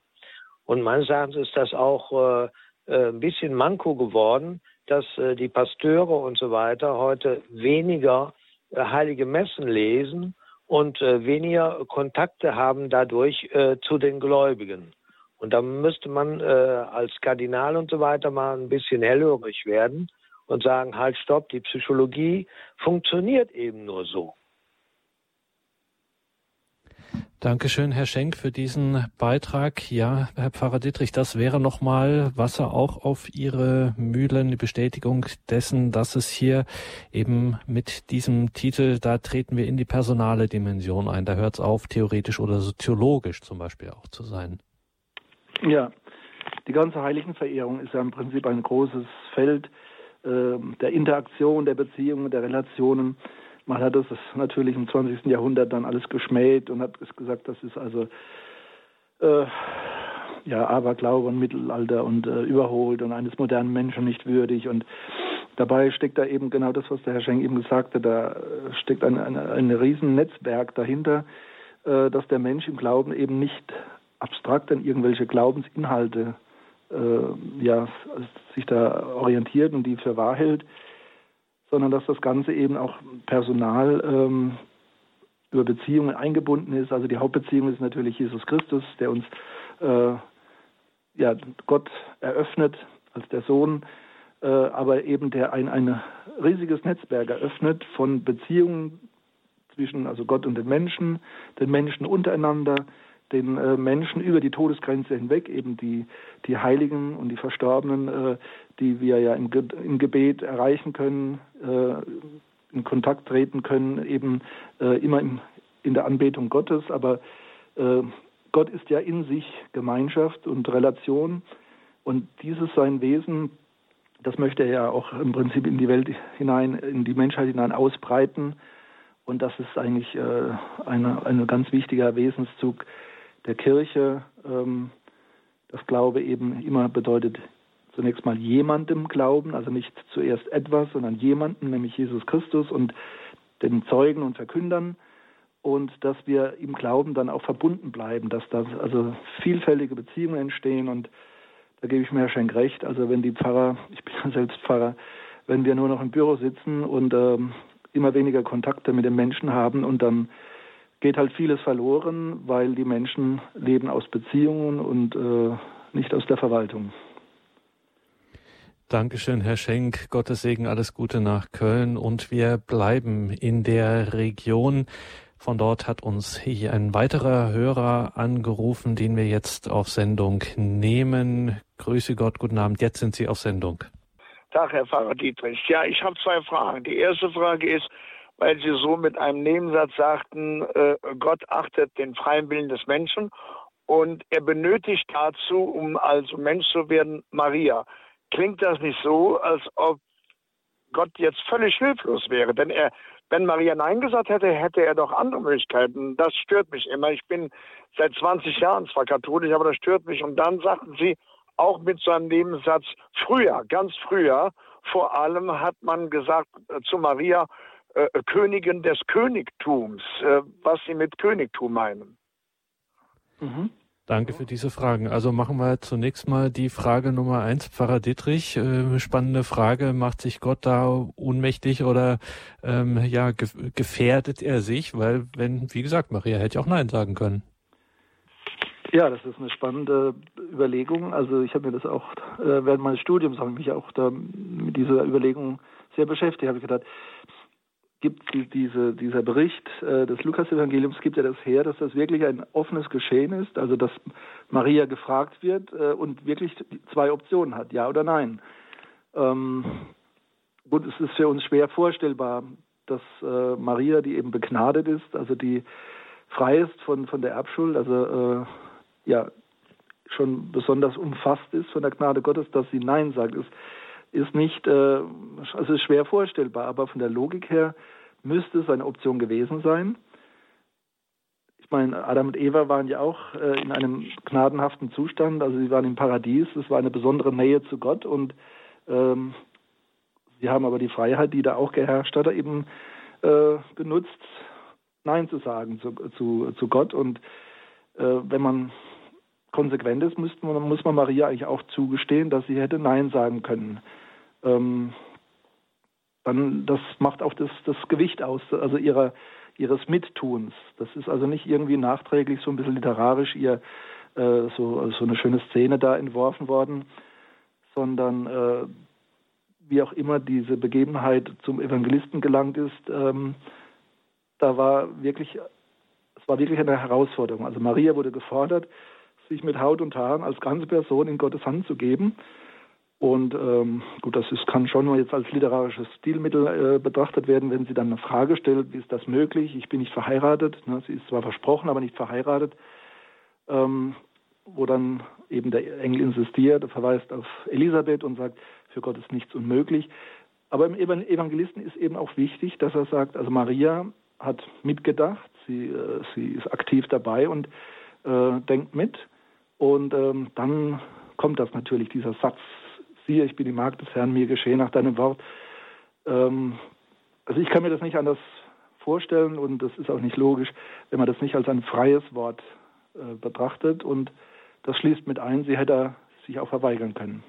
Und meines Erachtens ist das auch äh, äh, ein bisschen manko geworden, dass die Pasteure und so weiter heute weniger heilige Messen lesen und weniger Kontakte haben dadurch zu den Gläubigen. Und da müsste man äh, als Kardinal und so weiter mal ein bisschen hellhörig werden und sagen, halt, stopp, die Psychologie funktioniert eben nur so. Dankeschön, Herr Schenk, für diesen Beitrag. Ja, Herr Pfarrer Dittrich, das wäre nochmal Wasser auch auf Ihre Mühlen, die Bestätigung dessen, dass es hier eben mit diesem Titel, da treten wir in die personale Dimension ein. Da hört es auf, theoretisch oder soziologisch zum Beispiel auch zu sein. Ja, die ganze Heiligenverehrung ist ja im Prinzip ein großes Feld äh, der Interaktion, der Beziehungen, der Relationen. Man hat das natürlich im 20. Jahrhundert dann alles geschmäht und hat gesagt, das ist also äh, ja Aberglaube und Mittelalter und äh, überholt und eines modernen Menschen nicht würdig und Dabei steckt da eben genau das, was der Herr Schenk eben gesagt hat, da steckt ein, ein, ein Riesennetzwerk dahinter, äh, dass der Mensch im Glauben eben nicht abstrakt an irgendwelche Glaubensinhalte äh, ja, sich da orientiert und die für wahr hält, sondern dass das Ganze eben auch personal ähm, über Beziehungen eingebunden ist. Also die Hauptbeziehung ist natürlich Jesus Christus, der uns äh, ja, Gott eröffnet als der Sohn, äh, aber eben der ein, ein riesiges Netzwerk eröffnet von Beziehungen zwischen also Gott und den Menschen, den Menschen untereinander, den äh, Menschen über die Todesgrenze hinweg, eben die, die Heiligen und die Verstorbenen, äh, die wir ja im, Ge im Gebet erreichen können, äh, in Kontakt treten können, eben äh, immer im, in der Anbetung Gottes. Aber äh, Gott ist ja in sich Gemeinschaft und Relation und dieses sein Wesen, das möchte er ja auch im Prinzip in die Welt hinein, in die Menschheit hinein ausbreiten. Und das ist eigentlich äh, eine, ein ganz wichtiger Wesenszug der Kirche, ähm, das Glaube eben immer bedeutet zunächst mal jemandem glauben, also nicht zuerst etwas, sondern jemanden, nämlich Jesus Christus und den Zeugen und Verkündern. Und dass wir im Glauben dann auch verbunden bleiben, dass da also vielfältige Beziehungen entstehen. Und da gebe ich mir Herr Schenk recht, also wenn die Pfarrer, ich bin ja selbst Pfarrer, wenn wir nur noch im Büro sitzen und ähm, immer weniger Kontakte mit den Menschen haben und dann geht halt vieles verloren, weil die Menschen leben aus Beziehungen und äh, nicht aus der Verwaltung. Dankeschön, Herr Schenk. Gottes Segen, alles Gute nach Köln und wir bleiben in der Region. Von dort hat uns hier ein weiterer Hörer angerufen, den wir jetzt auf Sendung nehmen. Grüße Gott, guten Abend. Jetzt sind Sie auf Sendung. Tag, Herr Pfarrer Dietrich. Ja, ich habe zwei Fragen. Die erste Frage ist, weil sie so mit einem Nebensatz sagten, äh, Gott achtet den freien Willen des Menschen und er benötigt dazu, um als Mensch zu werden, Maria. Klingt das nicht so, als ob Gott jetzt völlig hilflos wäre? Denn er, wenn Maria Nein gesagt hätte, hätte er doch andere Möglichkeiten. Das stört mich immer. Ich bin seit 20 Jahren zwar katholisch, aber das stört mich. Und dann sagten sie, auch mit so einem Nebensatz, früher, ganz früher, vor allem hat man gesagt äh, zu Maria, äh, Königin des Königtums, äh, was Sie mit Königtum meinen. Mhm. Danke für diese Fragen. Also machen wir zunächst mal die Frage Nummer eins, Pfarrer Dittrich. Äh, spannende Frage. Macht sich Gott da ohnmächtig oder ähm, ja, ge gefährdet er sich? Weil, wenn, wie gesagt, Maria hätte auch Nein sagen können. Ja, das ist eine spannende Überlegung. Also ich habe mir das auch äh, während meines Studiums habe ich mich auch da mit dieser Überlegung sehr beschäftigt. Habe ich gedacht, gibt diese, dieser Bericht äh, des Lukas-Evangeliums, gibt ja das her, dass das wirklich ein offenes Geschehen ist, also dass Maria gefragt wird äh, und wirklich zwei Optionen hat, ja oder nein. Ähm, gut, es ist für uns schwer vorstellbar, dass äh, Maria, die eben begnadet ist, also die frei ist von, von der Erbschuld, also äh, ja schon besonders umfasst ist von der Gnade Gottes, dass sie Nein sagt, ist ist nicht, äh, also ist schwer vorstellbar, aber von der Logik her müsste es eine Option gewesen sein. Ich meine, Adam und Eva waren ja auch äh, in einem gnadenhaften Zustand, also sie waren im Paradies, es war eine besondere Nähe zu Gott und ähm, sie haben aber die Freiheit, die da auch geherrscht hat, eben äh, benutzt, Nein zu sagen zu, zu, zu Gott. Und äh, wenn man konsequent ist, man, muss man Maria eigentlich auch zugestehen, dass sie hätte Nein sagen können ähm, dann das macht auch das, das Gewicht aus, also ihrer, ihres Mittuns. Das ist also nicht irgendwie nachträglich so ein bisschen literarisch ihr äh, so, so eine schöne Szene da entworfen worden, sondern äh, wie auch immer diese Begebenheit zum Evangelisten gelangt ist, ähm, da war wirklich, es war wirklich eine Herausforderung. Also Maria wurde gefordert, sich mit Haut und Haaren als ganze Person in Gottes Hand zu geben und ähm, gut, das ist, kann schon jetzt als literarisches Stilmittel äh, betrachtet werden, wenn sie dann eine Frage stellt, wie ist das möglich? Ich bin nicht verheiratet. Ne? Sie ist zwar versprochen, aber nicht verheiratet. Ähm, wo dann eben der Engel insistiert, verweist auf Elisabeth und sagt, für Gott ist nichts unmöglich. Aber im Evangelisten ist eben auch wichtig, dass er sagt, also Maria hat mitgedacht, sie, äh, sie ist aktiv dabei und äh, denkt mit. Und ähm, dann kommt das natürlich, dieser Satz, siehe, ich bin die Magd des Herrn, mir geschehe nach deinem Wort. Ähm, also ich kann mir das nicht anders vorstellen und das ist auch nicht logisch, wenn man das nicht als ein freies Wort äh, betrachtet und das schließt mit ein, sie hätte sich auch verweigern können.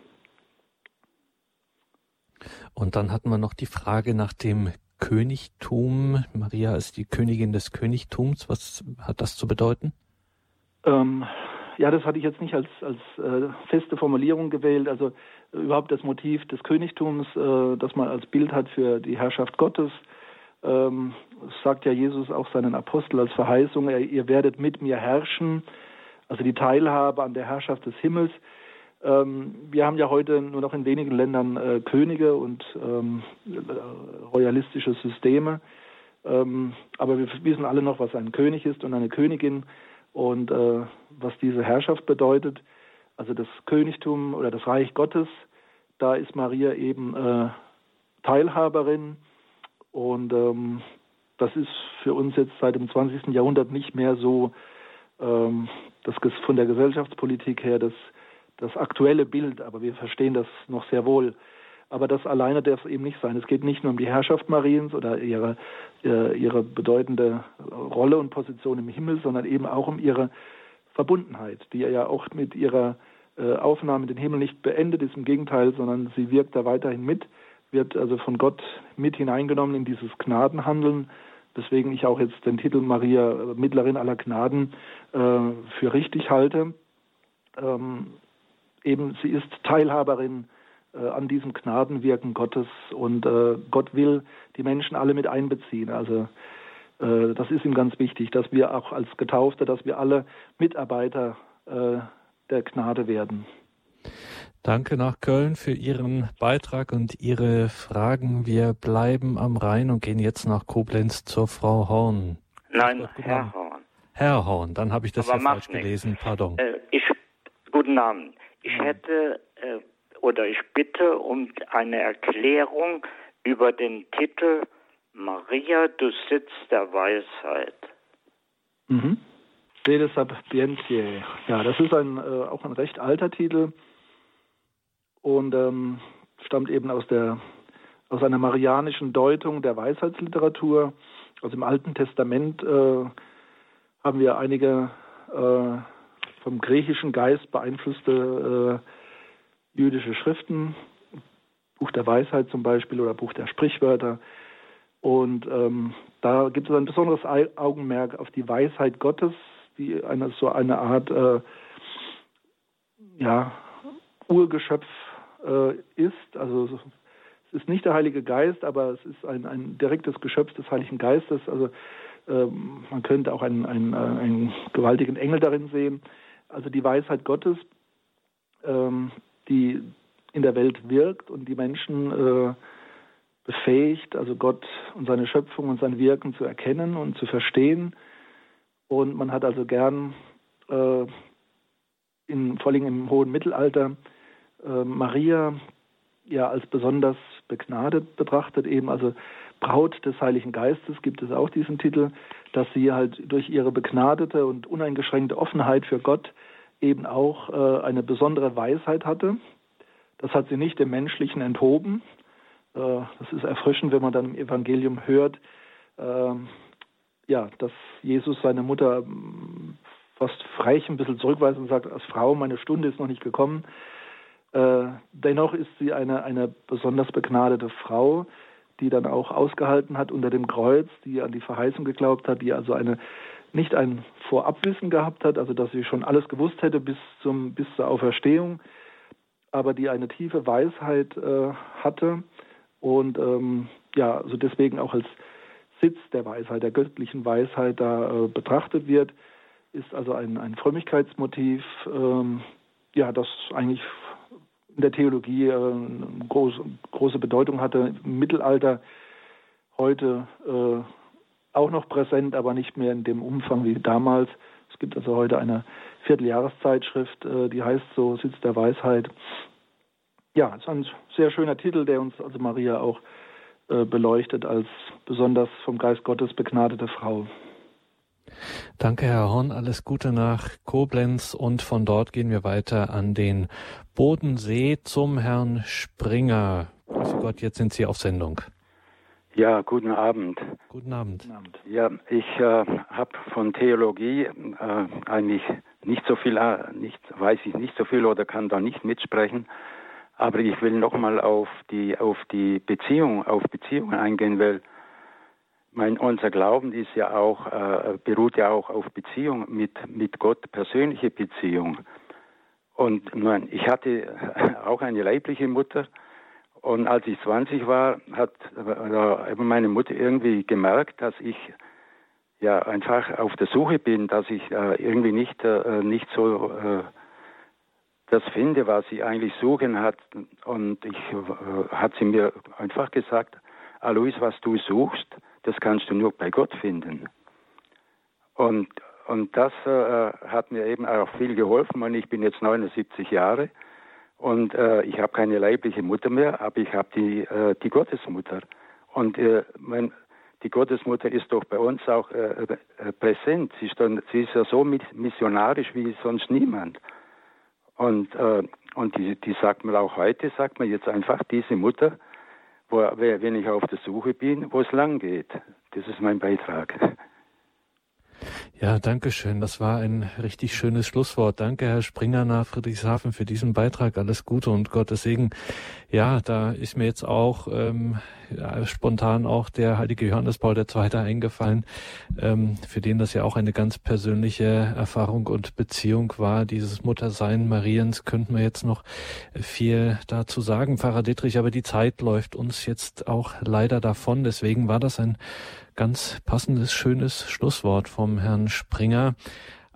Und dann hatten wir noch die Frage nach dem Königtum. Maria ist die Königin des Königtums. Was hat das zu bedeuten? Ähm, ja, das hatte ich jetzt nicht als, als äh, feste Formulierung gewählt. Also äh, überhaupt das Motiv des Königtums, äh, das man als Bild hat für die Herrschaft Gottes. Ähm, sagt ja Jesus auch seinen Apostel als Verheißung, ihr, ihr werdet mit mir herrschen, also die Teilhabe an der Herrschaft des Himmels. Ähm, wir haben ja heute nur noch in wenigen Ländern äh, Könige und ähm, royalistische Systeme. Ähm, aber wir wissen alle noch, was ein König ist und eine Königin und äh, was diese Herrschaft bedeutet, also das Königtum oder das Reich Gottes, da ist Maria eben äh, Teilhaberin und ähm, das ist für uns jetzt seit dem 20. Jahrhundert nicht mehr so ähm, das von der Gesellschaftspolitik her das, das aktuelle Bild, aber wir verstehen das noch sehr wohl. Aber das alleine darf es eben nicht sein. Es geht nicht nur um die Herrschaft Mariens oder ihre, äh, ihre bedeutende Rolle und Position im Himmel, sondern eben auch um ihre Verbundenheit, die ja auch mit ihrer äh, Aufnahme in den Himmel nicht beendet ist, im Gegenteil, sondern sie wirkt da weiterhin mit, wird also von Gott mit hineingenommen in dieses Gnadenhandeln, weswegen ich auch jetzt den Titel Maria äh, Mittlerin aller Gnaden für richtig halte. Ähm, eben, sie ist Teilhaberin an diesem Gnadenwirken Gottes und äh, Gott will die Menschen alle mit einbeziehen. Also äh, das ist ihm ganz wichtig, dass wir auch als Getaufte, dass wir alle Mitarbeiter äh, der Gnade werden. Danke nach Köln für Ihren Beitrag und Ihre Fragen. Wir bleiben am Rhein und gehen jetzt nach Koblenz zur Frau Horn. Nein, Herr Horn. Herr Horn, dann habe ich das Aber ja falsch nicht. gelesen, pardon. Äh, ich, guten Abend. Ich hätte äh, oder ich bitte um eine Erklärung über den Titel Maria, du Sitz der Weisheit. Mhm. Sapientiae. Ja, das ist ein, äh, auch ein recht alter Titel und ähm, stammt eben aus der aus einer marianischen Deutung der Weisheitsliteratur. Also im Alten Testament äh, haben wir einige äh, vom griechischen Geist beeinflusste äh, jüdische Schriften, Buch der Weisheit zum Beispiel oder Buch der Sprichwörter. Und ähm, da gibt es ein besonderes Augenmerk auf die Weisheit Gottes, die eine, so eine Art äh, ja, Urgeschöpf äh, ist. Also es ist nicht der Heilige Geist, aber es ist ein, ein direktes Geschöpf des Heiligen Geistes. Also ähm, man könnte auch einen, einen, äh, einen, gewaltigen Engel darin sehen. Also die Weisheit Gottes, ähm, die in der Welt wirkt und die Menschen äh, befähigt, also Gott und seine Schöpfung und sein Wirken zu erkennen und zu verstehen. Und man hat also gern, äh, in, vor allem im hohen Mittelalter, äh, Maria ja als besonders begnadet betrachtet, eben also Braut des Heiligen Geistes gibt es auch diesen Titel, dass sie halt durch ihre begnadete und uneingeschränkte Offenheit für Gott eben auch äh, eine besondere Weisheit hatte. Das hat sie nicht dem Menschlichen enthoben. Äh, das ist erfrischend, wenn man dann im Evangelium hört, äh, ja, dass Jesus seine Mutter ähm, fast frech ein bisschen zurückweist und sagt, als Frau, meine Stunde ist noch nicht gekommen. Äh, dennoch ist sie eine, eine besonders begnadete Frau, die dann auch ausgehalten hat unter dem Kreuz, die an die Verheißung geglaubt hat, die also eine nicht ein Vorabwissen gehabt hat, also dass sie schon alles gewusst hätte bis zum bis zur Auferstehung, aber die eine tiefe Weisheit äh, hatte und ähm, ja, also deswegen auch als Sitz der Weisheit, der göttlichen Weisheit da äh, betrachtet wird, ist also ein, ein Frömmigkeitsmotiv, ähm, ja, das eigentlich in der Theologie äh, groß, große Bedeutung hatte. Im Mittelalter heute äh, auch noch präsent, aber nicht mehr in dem Umfang wie damals. Es gibt also heute eine Vierteljahreszeitschrift, äh, die heißt so Sitz der Weisheit. Ja, es ist ein sehr schöner Titel, der uns also Maria auch äh, beleuchtet als besonders vom Geist Gottes begnadete Frau. Danke, Herr Horn. Alles Gute nach Koblenz und von dort gehen wir weiter an den Bodensee zum Herrn Springer. Grüße Gott, jetzt sind Sie auf Sendung. Ja, guten Abend. Guten Abend. Ja, ich äh, habe von Theologie äh, eigentlich nicht so viel, äh, nicht, weiß ich nicht so viel oder kann da nicht mitsprechen. Aber ich will nochmal auf die, auf die Beziehung, auf Beziehungen eingehen, weil mein, unser Glauben ist ja auch, äh, beruht ja auch auf Beziehung mit, mit Gott, persönliche Beziehung. Und mein, ich hatte auch eine leibliche Mutter. Und als ich 20 war, hat äh, meine Mutter irgendwie gemerkt, dass ich ja einfach auf der Suche bin, dass ich äh, irgendwie nicht, äh, nicht so äh, das finde, was sie eigentlich suchen hat. Und ich äh, hat sie mir einfach gesagt, Alois, was du suchst, das kannst du nur bei Gott finden. Und, und das äh, hat mir eben auch viel geholfen. Und ich bin jetzt 79 Jahre und äh, ich habe keine leibliche Mutter mehr, aber ich habe die, äh, die Gottesmutter. Und äh, mein, die Gottesmutter ist doch bei uns auch äh, äh, präsent. Sie ist, dann, sie ist ja so missionarisch wie sonst niemand. Und, und die, die sagt man auch heute, sagt man jetzt einfach, diese Mutter, wo, wenn ich auf der Suche bin, wo es lang geht. Das ist mein Beitrag. Ja, danke schön. Das war ein richtig schönes Schlusswort. Danke, Herr Springer nach Friedrichshafen, für diesen Beitrag. Alles Gute und Gottes Segen. Ja, da ist mir jetzt auch ähm, ja, spontan auch der heilige Johannes Paul II. eingefallen, ähm, für den das ja auch eine ganz persönliche Erfahrung und Beziehung war. Dieses Muttersein Mariens könnten wir jetzt noch viel dazu sagen, Pfarrer Dittrich, aber die Zeit läuft uns jetzt auch leider davon. Deswegen war das ein ganz passendes, schönes Schlusswort vom Herrn Springer.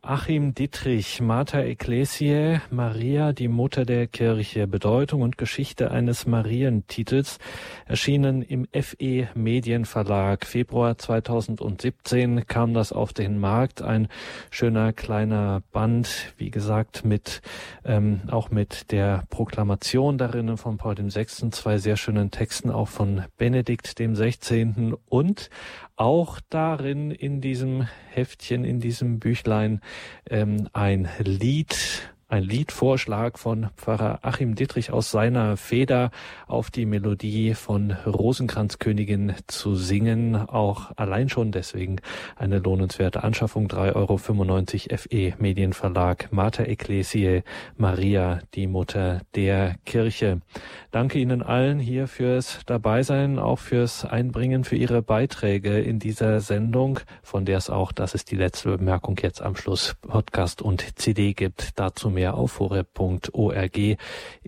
Achim Dietrich, Mater Ecclesiae, Maria, die Mutter der Kirche, Bedeutung und Geschichte eines Marientitels, erschienen im FE Medienverlag. Februar 2017 kam das auf den Markt. Ein schöner kleiner Band, wie gesagt, mit ähm, auch mit der Proklamation darin von Paul VI., zwei sehr schönen Texten auch von Benedikt dem 16. und auch darin in diesem Heftchen, in diesem Büchlein ähm, ein Lied, ein Liedvorschlag von Pfarrer Achim Dittrich aus seiner Feder auf die Melodie von Rosenkranzkönigin zu singen. Auch allein schon deswegen eine lohnenswerte Anschaffung. 3,95 Euro FE Medienverlag Mater Ecclesiae Maria, die Mutter der Kirche. Danke Ihnen allen hier fürs Dabeisein, auch fürs Einbringen, für Ihre Beiträge in dieser Sendung, von der es auch, das ist die letzte Bemerkung jetzt am Schluss, Podcast und CD gibt. Dazu mehr mehr auf horeb.org.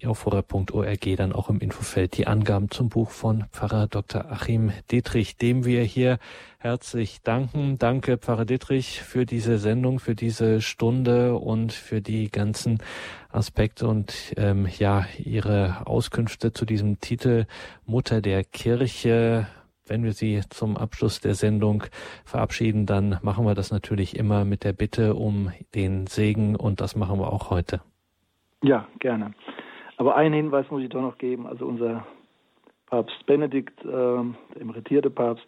Auf horeb.org dann auch im Infofeld die Angaben zum Buch von Pfarrer Dr. Achim Dietrich, dem wir hier herzlich danken. Danke, Pfarrer Dietrich, für diese Sendung, für diese Stunde und für die ganzen Aspekte und ähm, ja, Ihre Auskünfte zu diesem Titel Mutter der Kirche wenn wir Sie zum Abschluss der Sendung verabschieden, dann machen wir das natürlich immer mit der Bitte um den Segen und das machen wir auch heute. Ja, gerne. Aber einen Hinweis muss ich doch noch geben. Also unser Papst Benedikt, äh, der emeritierte Papst,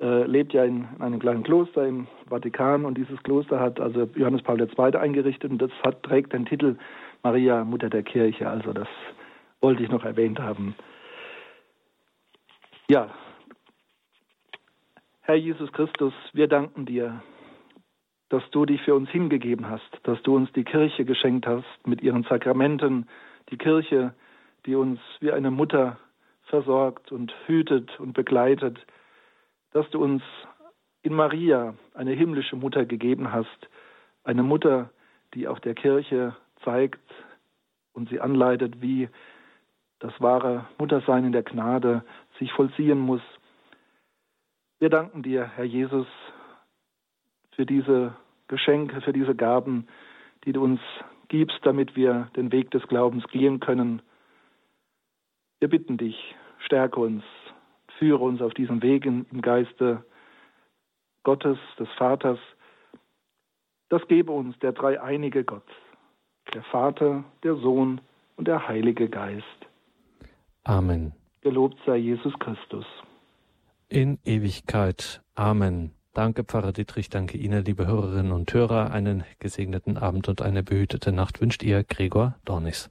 äh, lebt ja in, in, einem kleinen Kloster im Vatikan und dieses Kloster hat also Johannes Paul II. eingerichtet und das hat, trägt den Titel Maria, Mutter der Kirche. Also das wollte ich noch erwähnt haben. Ja, Herr Jesus Christus, wir danken dir, dass du dich für uns hingegeben hast, dass du uns die Kirche geschenkt hast mit ihren Sakramenten, die Kirche, die uns wie eine Mutter versorgt und hütet und begleitet, dass du uns in Maria eine himmlische Mutter gegeben hast, eine Mutter, die auch der Kirche zeigt und sie anleitet, wie das wahre Muttersein in der Gnade sich vollziehen muss wir danken dir, Herr Jesus, für diese Geschenke, für diese Gaben, die du uns gibst, damit wir den Weg des Glaubens gehen können. Wir bitten dich, stärke uns, führe uns auf diesem Weg im Geiste Gottes, des Vaters. Das gebe uns der dreieinige Gott, der Vater, der Sohn und der Heilige Geist. Amen. Gelobt sei Jesus Christus in Ewigkeit. Amen. Danke, Pfarrer Dietrich. Danke Ihnen, liebe Hörerinnen und Hörer. Einen gesegneten Abend und eine behütete Nacht wünscht Ihr Gregor Dornis.